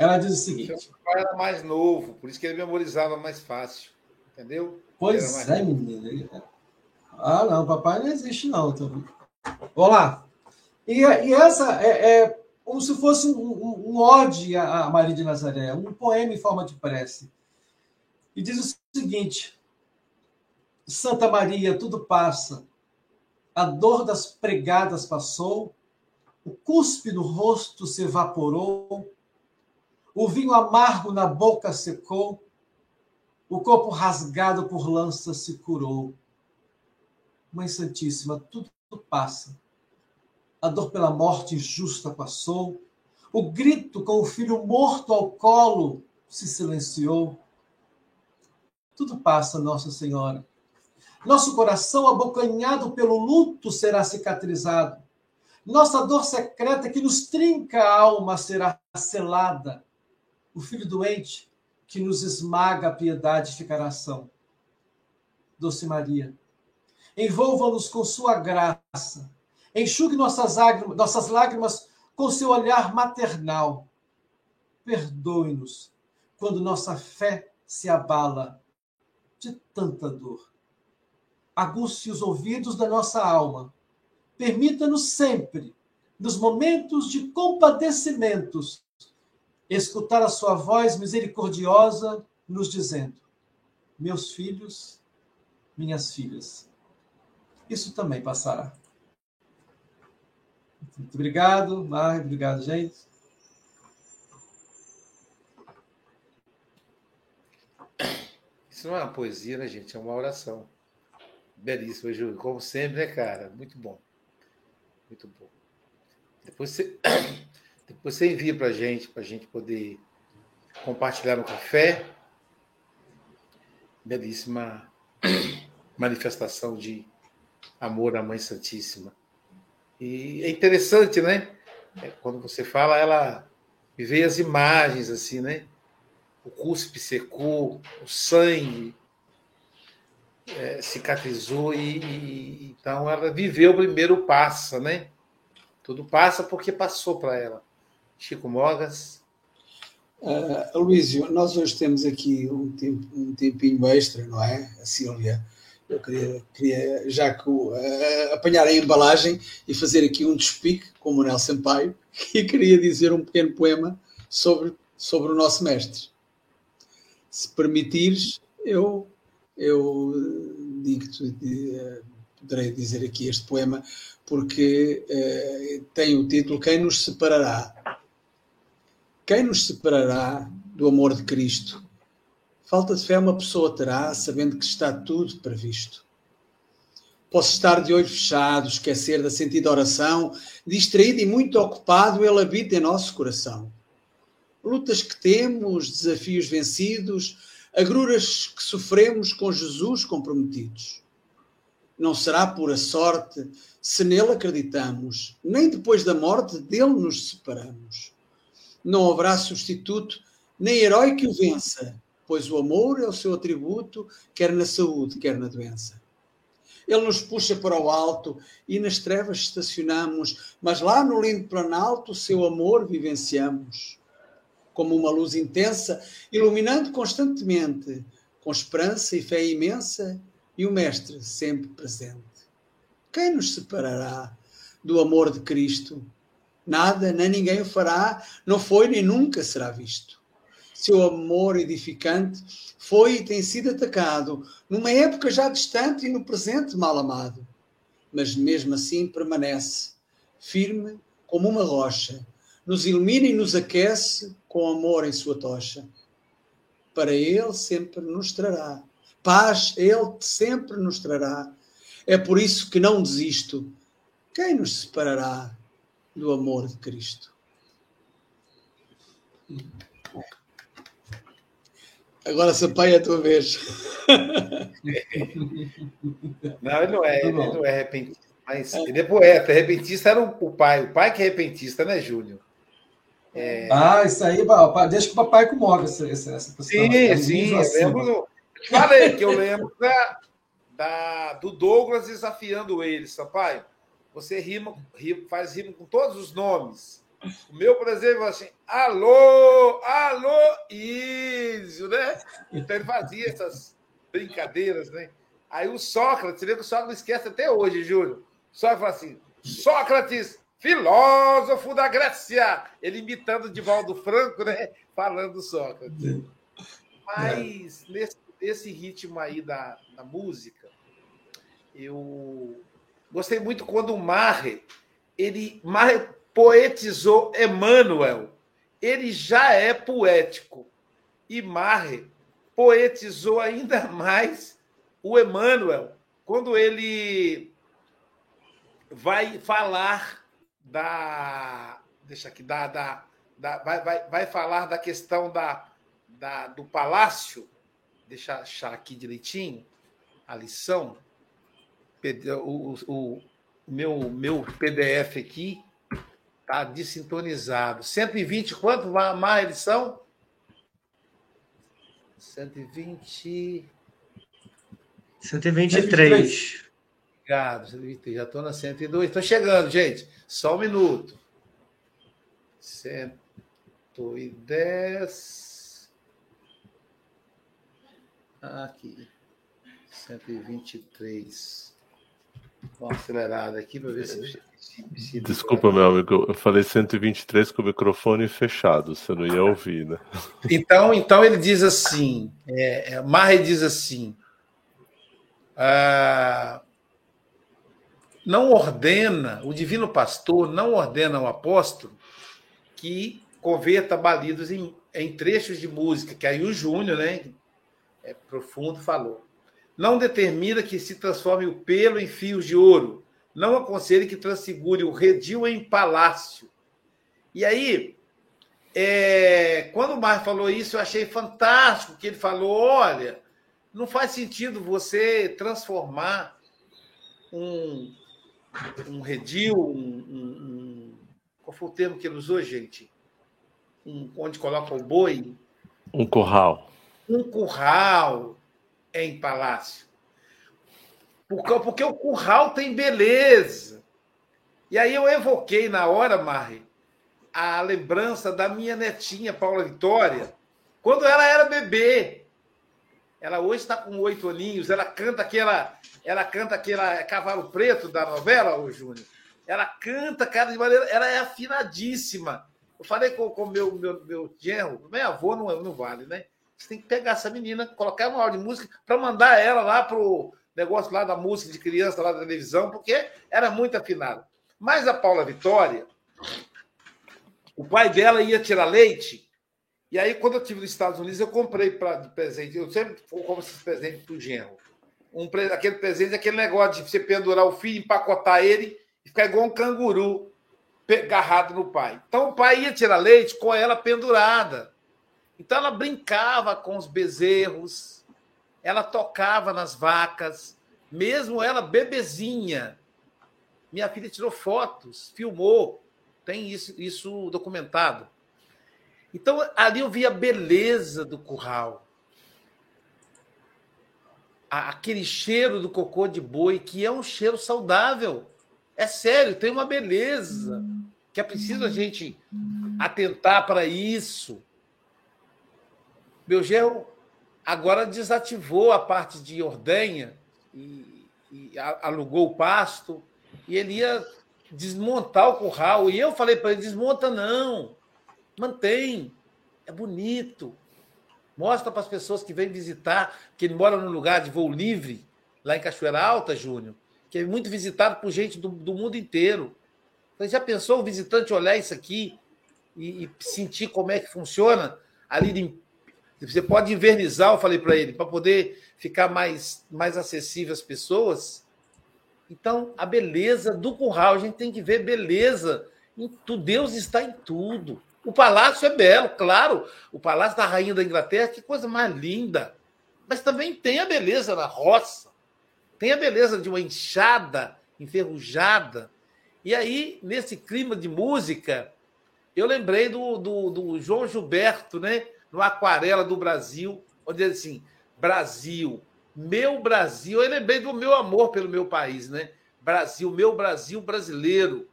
Speaker 15: Ela diz o seguinte.
Speaker 9: Seu pai era mais novo, por isso que ele memorizava mais fácil. Entendeu?
Speaker 15: Pois é, menina. Ah, não, papai não existe, não. Olá. E, e essa é, é, como se fosse um, um, um ode a Maria de Nazaré, um poema em forma de prece. E diz o seguinte: Santa Maria, tudo passa, a dor das pregadas passou, o cuspe no rosto se evaporou, o vinho amargo na boca secou, o corpo rasgado por lança se curou. Mãe Santíssima, tudo passa. A dor pela morte injusta passou, o grito com o filho morto ao colo se silenciou. Tudo passa, Nossa Senhora. Nosso coração, abocanhado pelo luto, será cicatrizado. Nossa dor secreta que nos trinca a alma será selada o filho doente que nos esmaga a piedade ficará são. Doce Maria, envolva-nos com sua graça, enxugue nossas lágrimas, nossas lágrimas com seu olhar maternal. Perdoe-nos quando nossa fé se abala de tanta dor. Aguce os ouvidos da nossa alma. Permita-nos sempre, nos momentos de compadecimentos, escutar a sua voz misericordiosa nos dizendo: Meus filhos, minhas filhas. Isso também passará. Muito obrigado, Mar, obrigado, gente.
Speaker 9: Isso não é uma poesia, né, gente? É uma oração. Belíssima, Júlio. Como sempre, né, cara? Muito bom. Muito bom. Depois você depois você envia para a gente, para a gente poder compartilhar no café. Belíssima manifestação de amor à Mãe Santíssima. E é interessante, né? É, quando você fala, ela veio as imagens assim, né? O cuspe secou, o sangue é, cicatrizou e, e, então ela viveu o primeiro passa, né? Tudo passa porque passou para ela. Chico Mogas.
Speaker 11: Uh, Luísio, nós hoje temos aqui um, tempo, um tempinho extra, não é? A Sílvia. Eu queria, queria já que, uh, apanhar a embalagem e fazer aqui um despique com o Manuel Sampaio, e queria dizer um pequeno poema sobre, sobre o nosso mestre. Se permitires, eu, eu digo-te, uh, poderei dizer aqui este poema, porque uh, tem o título Quem nos separará? Quem nos separará do amor de Cristo? Falta de fé uma pessoa terá, sabendo que está tudo previsto. Posso estar de olhos fechados, esquecer da sentida oração, distraído e muito ocupado, ele habita em nosso coração. Lutas que temos, desafios vencidos, agruras que sofremos com Jesus comprometidos. Não será pura sorte se nele acreditamos, nem depois da morte dele nos separamos não haverá substituto, nem herói que o vença, pois o amor é o seu atributo, quer na saúde, quer na doença. Ele nos puxa para o alto e nas trevas estacionamos, mas lá no lindo planalto o seu amor vivenciamos. Como uma luz intensa, iluminando constantemente, com esperança e fé imensa, e o Mestre sempre presente. Quem nos separará do amor de Cristo? Nada, nem ninguém o fará, não foi nem nunca será visto. Seu amor edificante foi e tem sido atacado numa época já distante e no presente mal amado. mas mesmo assim permanece, firme como uma rocha, nos ilumina e nos aquece com amor em sua tocha. Para Ele sempre nos trará, paz Ele sempre nos trará. É por isso que não desisto. Quem nos separará do amor de Cristo? Agora sapai é a tua vez.
Speaker 9: Não, ele não é, ele não é repentista, mas ele é poeta. Repentista era o pai, o pai que é repentista, né, Júnior?
Speaker 15: É... Ah, isso aí, deixa que o papai comove essa, essa, essa
Speaker 9: questão. Sim, é sim, eu lembro. Falei que eu lembro da, da, do Douglas desafiando ele, Sampaio. Você rima, rima, faz rima com todos os nomes. O meu, por exemplo, assim, alô, alô, Ísio, né? Então ele fazia essas brincadeiras, né? Aí o Sócrates, você vê que o Sócrates esquece até hoje, Júlio. Sócrates fala assim: Sócrates, filósofo da Grécia. Ele imitando Divaldo Franco, né? Falando Sócrates. Mas nesse, nesse ritmo aí da, da música, eu gostei muito quando o Marre, ele Marre poetizou Emmanuel. Ele já é poético. E Marre poetizou ainda mais o Emmanuel quando ele vai falar da deixa aqui da, da, da vai, vai, vai falar da questão da, da do palácio deixa achar aqui direitinho a lição o, o, meu meu PDF aqui Está desintonizado. 120, quanto mais eles são? 120.
Speaker 4: 123.
Speaker 9: Obrigado, 123. Já estou na 102. Estou chegando, gente. Só um minuto. 110. Aqui. 123. Vou uma acelerada aqui para ver se.
Speaker 13: Desculpa, meu amigo, eu falei 123 com o microfone fechado, você não ia ouvir, né?
Speaker 9: Então, então ele diz assim, é, é, Marre diz assim, ah, não ordena, o divino pastor não ordena ao apóstolo que converta balidos em, em trechos de música, que aí o Júnior, né, é profundo, falou. Não determina que se transforme o pelo em fios de ouro, não aconselhe que transfigure o redil em palácio. E aí, é, quando o Mar falou isso, eu achei fantástico que ele falou: olha, não faz sentido você transformar um, um redil, um, um, um, qual foi o termo que ele usou, gente? Um, onde coloca o boi?
Speaker 13: Um curral.
Speaker 9: Um curral em palácio. Porque, o curral tem beleza. E aí eu evoquei na hora, Marre, a lembrança da minha netinha, Paula Vitória, quando ela era bebê. Ela hoje está com oito aninhos, ela canta aquela, ela canta aquela cavalo preto da novela, o Júnior. Ela canta, cara, de maneira. Ela é afinadíssima. Eu falei com o meu, meu, meu genro, meu avô não, não vale, né? Você tem que pegar essa menina, colocar uma aula de música para mandar ela lá pro, negócio lá da música de criança, lá da televisão, porque era muito afinado. Mas a Paula Vitória, o pai dela ia tirar leite, e aí, quando eu estive nos Estados Unidos, eu comprei para de presente, eu sempre compro esses presentes para o genro. Um, aquele presente, aquele negócio de você pendurar o filho, empacotar ele e ficar igual um canguru agarrado no pai. Então o pai ia tirar leite com ela pendurada. Então ela brincava com os bezerros, ela tocava nas vacas, mesmo ela bebezinha. Minha filha tirou fotos, filmou, tem isso, isso documentado. Então, ali eu vi a beleza do curral. Aquele cheiro do cocô de boi, que é um cheiro saudável. É sério, tem uma beleza. Que é preciso a gente atentar para isso. Meu gerro agora desativou a parte de ordenha e, e alugou o pasto e ele ia desmontar o curral. E eu falei para ele: desmonta não, mantém, é bonito. Mostra para as pessoas que vêm visitar que ele mora num lugar de voo livre, lá em Cachoeira Alta, Júnior. que é muito visitado por gente do, do mundo inteiro. Você já pensou o visitante olhar isso aqui e, e sentir como é que funciona? Ali você pode invernizar, eu falei para ele, para poder ficar mais, mais acessível às pessoas. Então, a beleza do curral, a gente tem que ver beleza. Em, Deus está em tudo. O palácio é belo, claro. O palácio da rainha da Inglaterra, que coisa mais linda. Mas também tem a beleza da roça. Tem a beleza de uma enxada enferrujada. E aí, nesse clima de música, eu lembrei do, do, do João Gilberto, né? No Aquarela do Brasil, onde ele assim, Brasil, meu Brasil, eu lembrei do meu amor pelo meu país, né? Brasil, meu Brasil brasileiro,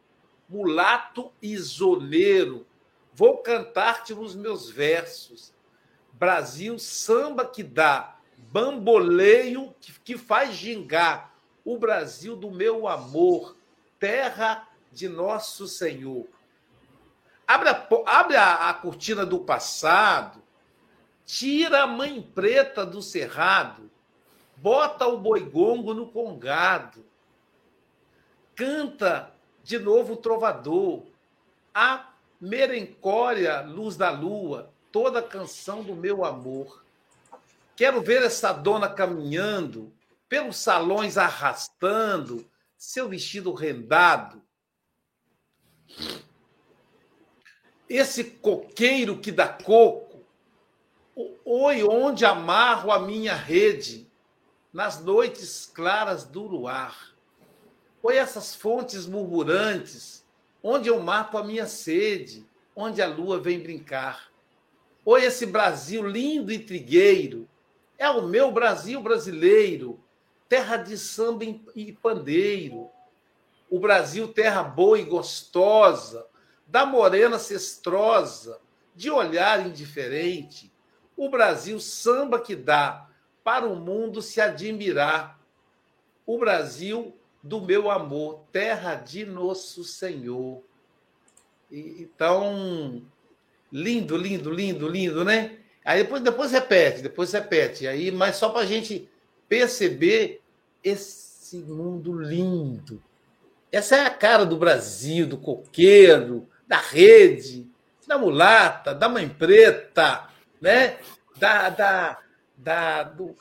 Speaker 9: mulato isoleiro, vou cantar-te nos meus versos. Brasil, samba que dá, bamboleio que, que faz gingar, o Brasil do meu amor, terra de nosso Senhor. Abre a, abre a, a cortina do passado, Tira a mãe preta do cerrado, bota o boigongo no congado, canta de novo o trovador, a merencória luz da lua, toda a canção do meu amor. Quero ver essa dona caminhando, pelos salões arrastando, seu vestido rendado. Esse coqueiro que dá coco, Oi, onde amarro a minha rede, nas noites claras do luar. Oi, essas fontes murmurantes, onde eu mato a minha sede, onde a lua vem brincar. Oi, esse Brasil lindo e trigueiro, é o meu Brasil brasileiro, terra de samba e pandeiro. O Brasil, terra boa e gostosa, da morena cestrosa, de olhar indiferente, o Brasil, samba que dá para o mundo se admirar. O Brasil do meu amor, terra de nosso Senhor. Então, lindo, lindo, lindo, lindo, né? Aí depois, depois repete, depois repete. Aí, mas só para a gente perceber esse mundo lindo. Essa é a cara do Brasil, do coqueiro, da rede, da mulata, da mãe preta, né? da, da, da do,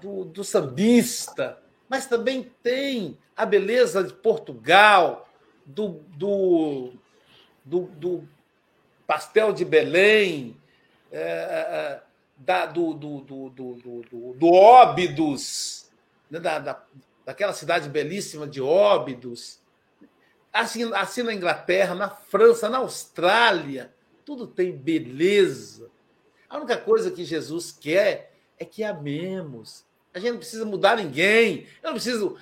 Speaker 9: do, do sambista, mas também tem a beleza de Portugal, do, do, do, do pastel de Belém, é, da, do, do, do, do, do, do Óbidos, né, da, da, daquela cidade belíssima de Óbidos. Assim, assim na Inglaterra, na França, na Austrália, tudo tem beleza. A única coisa que Jesus quer é que amemos. A gente não precisa mudar ninguém. Eu não preciso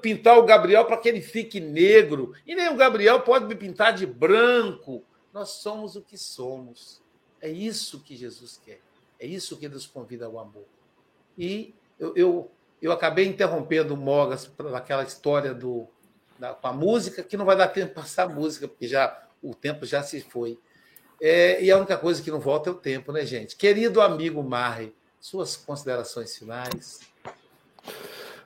Speaker 9: pintar o Gabriel para que ele fique negro. E nem o Gabriel pode me pintar de branco. Nós somos o que somos. É isso que Jesus quer. É isso que nos convida ao amor. E eu, eu, eu acabei interrompendo o Mogas aquela história do, da, com a música, que não vai dar tempo para passar a música, porque já o tempo já se foi. É, e a única coisa que não volta é o tempo, né, gente? Querido amigo Marre, suas considerações finais.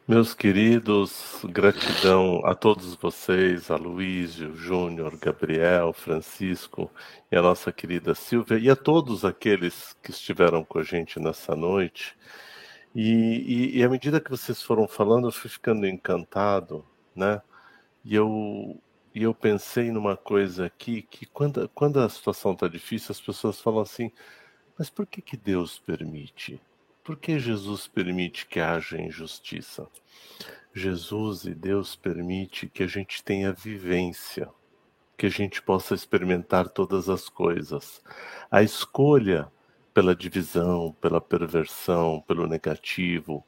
Speaker 13: Meus queridos, gratidão a todos vocês, a Luísio, Júnior, Gabriel, Francisco e a nossa querida Silvia, e a todos aqueles que estiveram com a gente nessa noite. E, e, e à medida que vocês foram falando, eu fui ficando encantado, né? E eu e eu pensei numa coisa aqui que quando, quando a situação está difícil, as pessoas falam assim, mas por que, que Deus permite? Por que Jesus permite que haja injustiça? Jesus e Deus permite que a gente tenha vivência, que a gente possa experimentar todas as coisas. A escolha pela divisão, pela perversão, pelo negativo,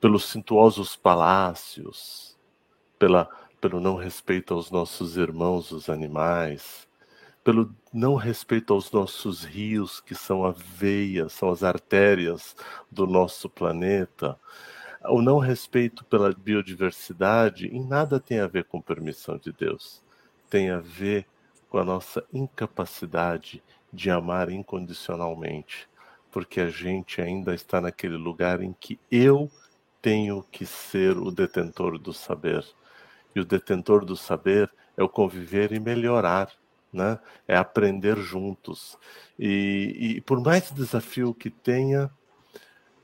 Speaker 13: pelos suntuosos palácios, pela pelo não respeito aos nossos irmãos, os animais, pelo não respeito aos nossos rios, que são a veia, são as artérias do nosso planeta, o não respeito pela biodiversidade, em nada tem a ver com permissão de Deus. Tem a ver com a nossa incapacidade de amar incondicionalmente, porque a gente ainda está naquele lugar em que eu tenho que ser o detentor do saber. E o detentor do saber é o conviver e melhorar, né? É aprender juntos. E, e por mais desafio que tenha,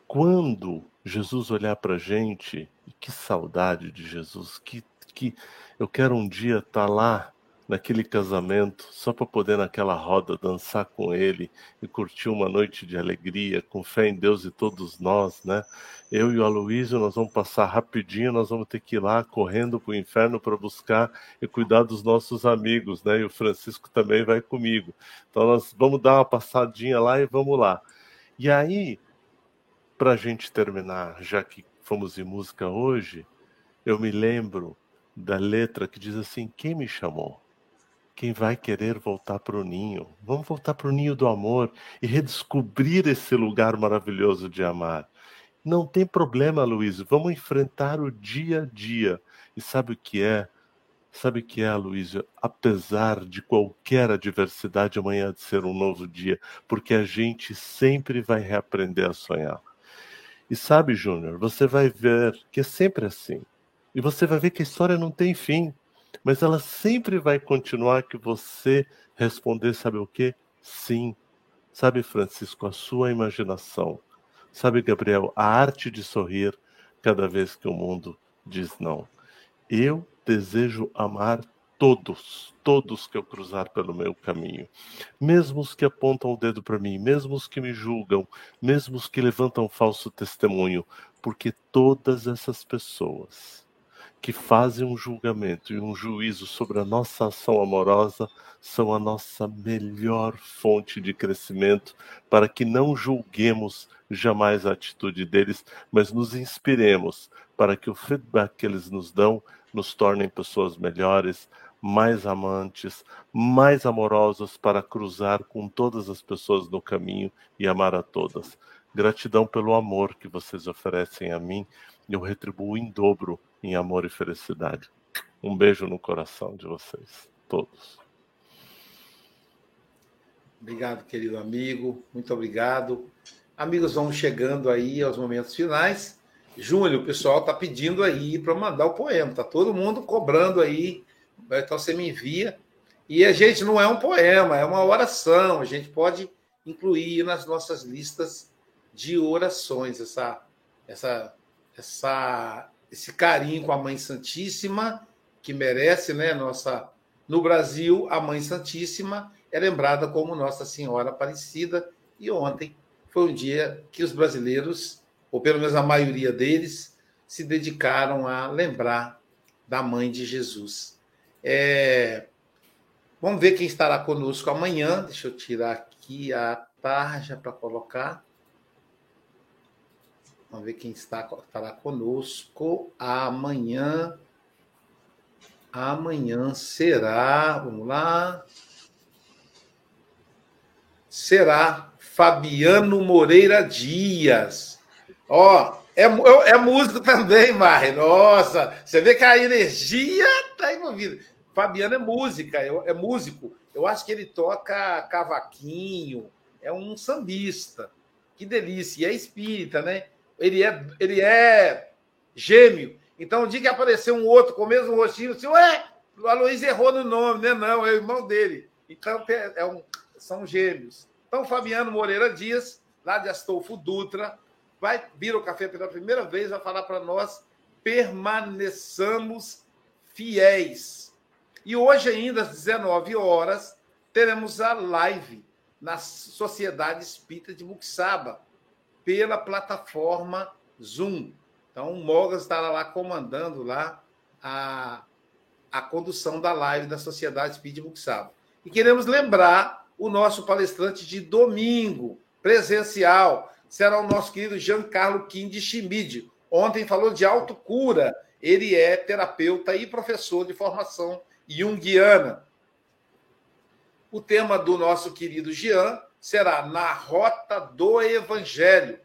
Speaker 13: quando Jesus olhar para a gente, que saudade de Jesus, que, que eu quero um dia estar tá lá naquele casamento, só para poder naquela roda dançar com ele e curtir uma noite de alegria, com fé em Deus e todos nós, né? Eu e o Aloysio, nós vamos passar rapidinho, nós vamos ter que ir lá correndo para o inferno para buscar e cuidar dos nossos amigos, né? E o Francisco também vai comigo. Então nós vamos dar uma passadinha lá e vamos lá. E aí, para a gente terminar, já que fomos em música hoje, eu me lembro da letra que diz assim: Quem me chamou? Quem vai querer voltar para o ninho. Vamos voltar para o ninho do amor e redescobrir esse lugar maravilhoso de amar. Não tem problema, Luiz. Vamos enfrentar o dia a dia. E sabe o que é? Sabe o que é, Luísio? Apesar de qualquer adversidade, amanhã de ser um novo dia, porque a gente sempre vai reaprender a sonhar. E sabe, Júnior, você vai ver que é sempre assim. E você vai ver que a história não tem fim mas ela sempre vai continuar que você responder, sabe o quê? Sim. Sabe, Francisco, a sua imaginação. Sabe, Gabriel, a arte de sorrir cada vez que o mundo diz não. Eu desejo amar todos, todos que eu cruzar pelo meu caminho, mesmo os que apontam o dedo para mim, mesmo os que me julgam, mesmo os que levantam falso testemunho, porque todas essas pessoas que fazem um julgamento e um juízo sobre a nossa ação amorosa são a nossa melhor fonte de crescimento para que não julguemos jamais a atitude deles, mas nos inspiremos para que o feedback que eles nos dão nos tornem pessoas melhores, mais amantes, mais amorosas para cruzar com todas as pessoas no caminho e amar a todas. Gratidão pelo amor que vocês oferecem a mim, eu retribuo em dobro em amor e felicidade. Um beijo no coração de vocês, todos.
Speaker 9: Obrigado, querido amigo. Muito obrigado. Amigos, vamos chegando aí aos momentos finais. Júlio, o pessoal está pedindo aí para mandar o poema. Tá todo mundo cobrando aí. Então você me envia. E a gente não é um poema, é uma oração. A gente pode incluir nas nossas listas de orações essa essa essa esse carinho com a Mãe Santíssima, que merece, né? Nossa, no Brasil, a Mãe Santíssima é lembrada como Nossa Senhora Aparecida, e ontem foi um dia que os brasileiros, ou pelo menos a maioria deles, se dedicaram a lembrar da Mãe de Jesus. É... Vamos ver quem estará conosco amanhã. Deixa eu tirar aqui a tarja para colocar. Vamos ver quem está, estará conosco amanhã. Amanhã será, vamos lá. Será Fabiano Moreira Dias. Ó, é, é, é músico também, Mari. Nossa, você vê que a energia está envolvida. Fabiano é música, é, é músico. Eu acho que ele toca cavaquinho, é um sambista. Que delícia. E é espírita, né? Ele é, ele é gêmeo. Então, o dia que apareceu um outro com o mesmo rostinho, assim, ué, o Aloysio errou no nome, né? Não, é o irmão dele. Então, é um, são gêmeos. Então, Fabiano Moreira Dias, lá de Astolfo Dutra, vai vir o café pela primeira vez, vai falar para nós permaneçamos fiéis. E hoje, ainda às 19 horas, teremos a live na Sociedade Espírita de Muxaba pela plataforma Zoom. Então, o Mogas estará lá comandando lá a, a condução da live da Sociedade Speed Muxaba. E queremos lembrar o nosso palestrante de domingo, presencial, será o nosso querido Giancarlo Kim de Schmid. Ontem falou de autocura. Ele é terapeuta e professor de formação junguiana. O tema do nosso querido Jean será na Rota do Evangelho.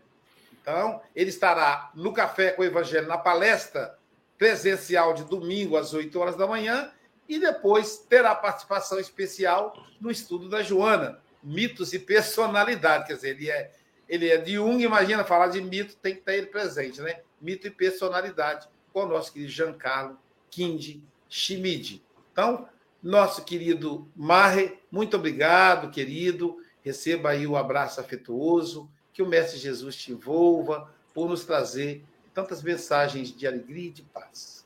Speaker 9: Então, ele estará no Café com o Evangelho, na palestra presencial de domingo às 8 horas da manhã, e depois terá participação especial no estudo da Joana, mitos e personalidade. Quer dizer, ele é, ele é de um, imagina falar de mito, tem que ter ele presente, né? mito e personalidade, com o nosso querido Giancarlo Kindi Schmid. Então, nosso querido Marre, muito obrigado, querido. Receba aí o abraço afetuoso, que o Mestre Jesus te envolva por nos trazer tantas mensagens de alegria e de paz.